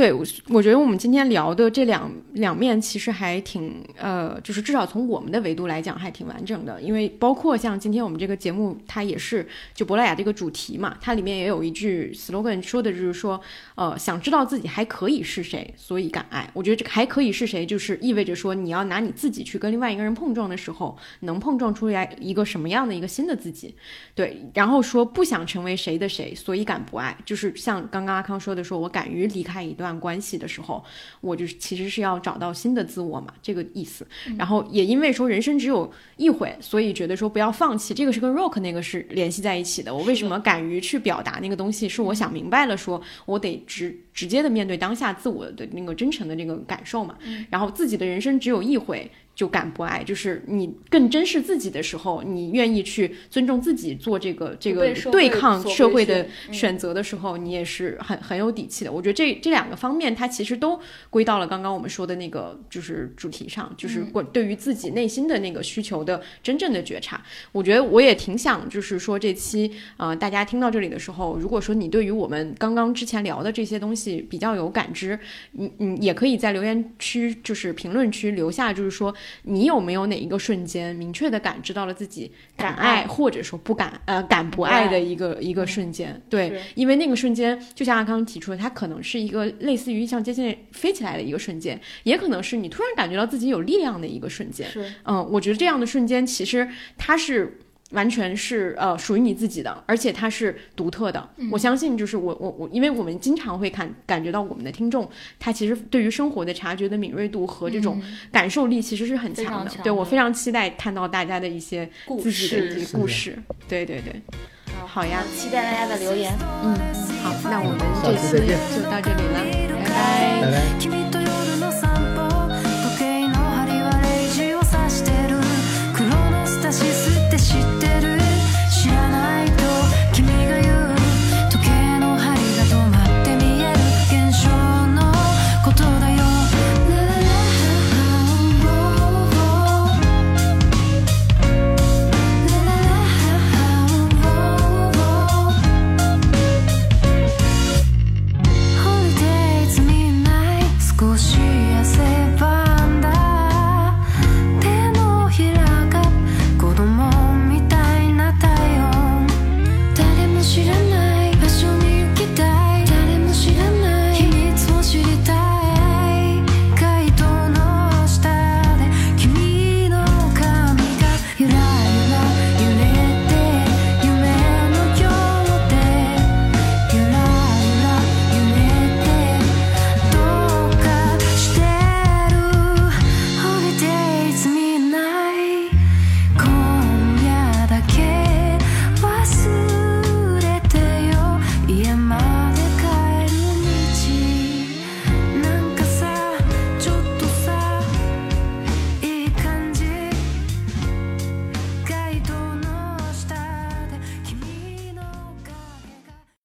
对，我我觉得我们今天聊的这两两面其实还挺呃，就是至少从我们的维度来讲还挺完整的，因为包括像今天我们这个节目，它也是就珀莱雅这个主题嘛，它里面也有一句 slogan 说的就是说，呃，想知道自己还可以是谁，所以敢爱。我觉得这还可以是谁，就是意味着说你要拿你自己去跟另外一个人碰撞的时候，能碰撞出来一个什么样的一个新的自己。对，然后说不想成为谁的谁，所以敢不爱，就是像刚刚阿康说的，说我敢于离开一段关系的时候，我就是其实是要找到新的自我嘛，这个意思。然后也因为说人生只有一回，所以觉得说不要放弃，这个是跟 rock 那个是联系在一起的。我为什么敢于去表达那个东西，是我想明白了，说我得直直接的面对当下自我的那个真诚的那个感受嘛。然后自己的人生只有一回。就敢不爱，就是你更珍视自己的时候，你愿意去尊重自己，做这个这个对抗社会的选择的时候，你也是很很有底气的。我觉得这这两个方面，它其实都归到了刚刚我们说的那个就是主题上，就是嗯关对于自己内心的那个需求的真正的觉察。我觉得我也挺想，就是说这期呃大家听到这里的时候，如果说你对于我们刚刚之前聊的这些东西比较有感知，你你也可以在留言区就是评论区留下，就是说你有没有哪一个瞬间明确的感知到了自己敢敢爱。爱，或者说不敢呃敢不爱的一个一个瞬间。对，因为那个瞬间，就像阿康提出的，它可能是一个类似于像接近飞起来的一个瞬间，也可能是你突然感觉到自己有力量的一个瞬间。是。嗯，我觉得这样的瞬间其实它是完全是呃属于你自己的而且它是独特的。我相信就是我我我因为我们经常会看感觉到我们的听众他其实对于生活的察觉的敏锐度和这种感受力其实是很强的。对我非常期待看到大家的一些故事。故事。对对对。好。呀。期待大家的留言。嗯好那我们这次就到这里了。拜拜。知ってる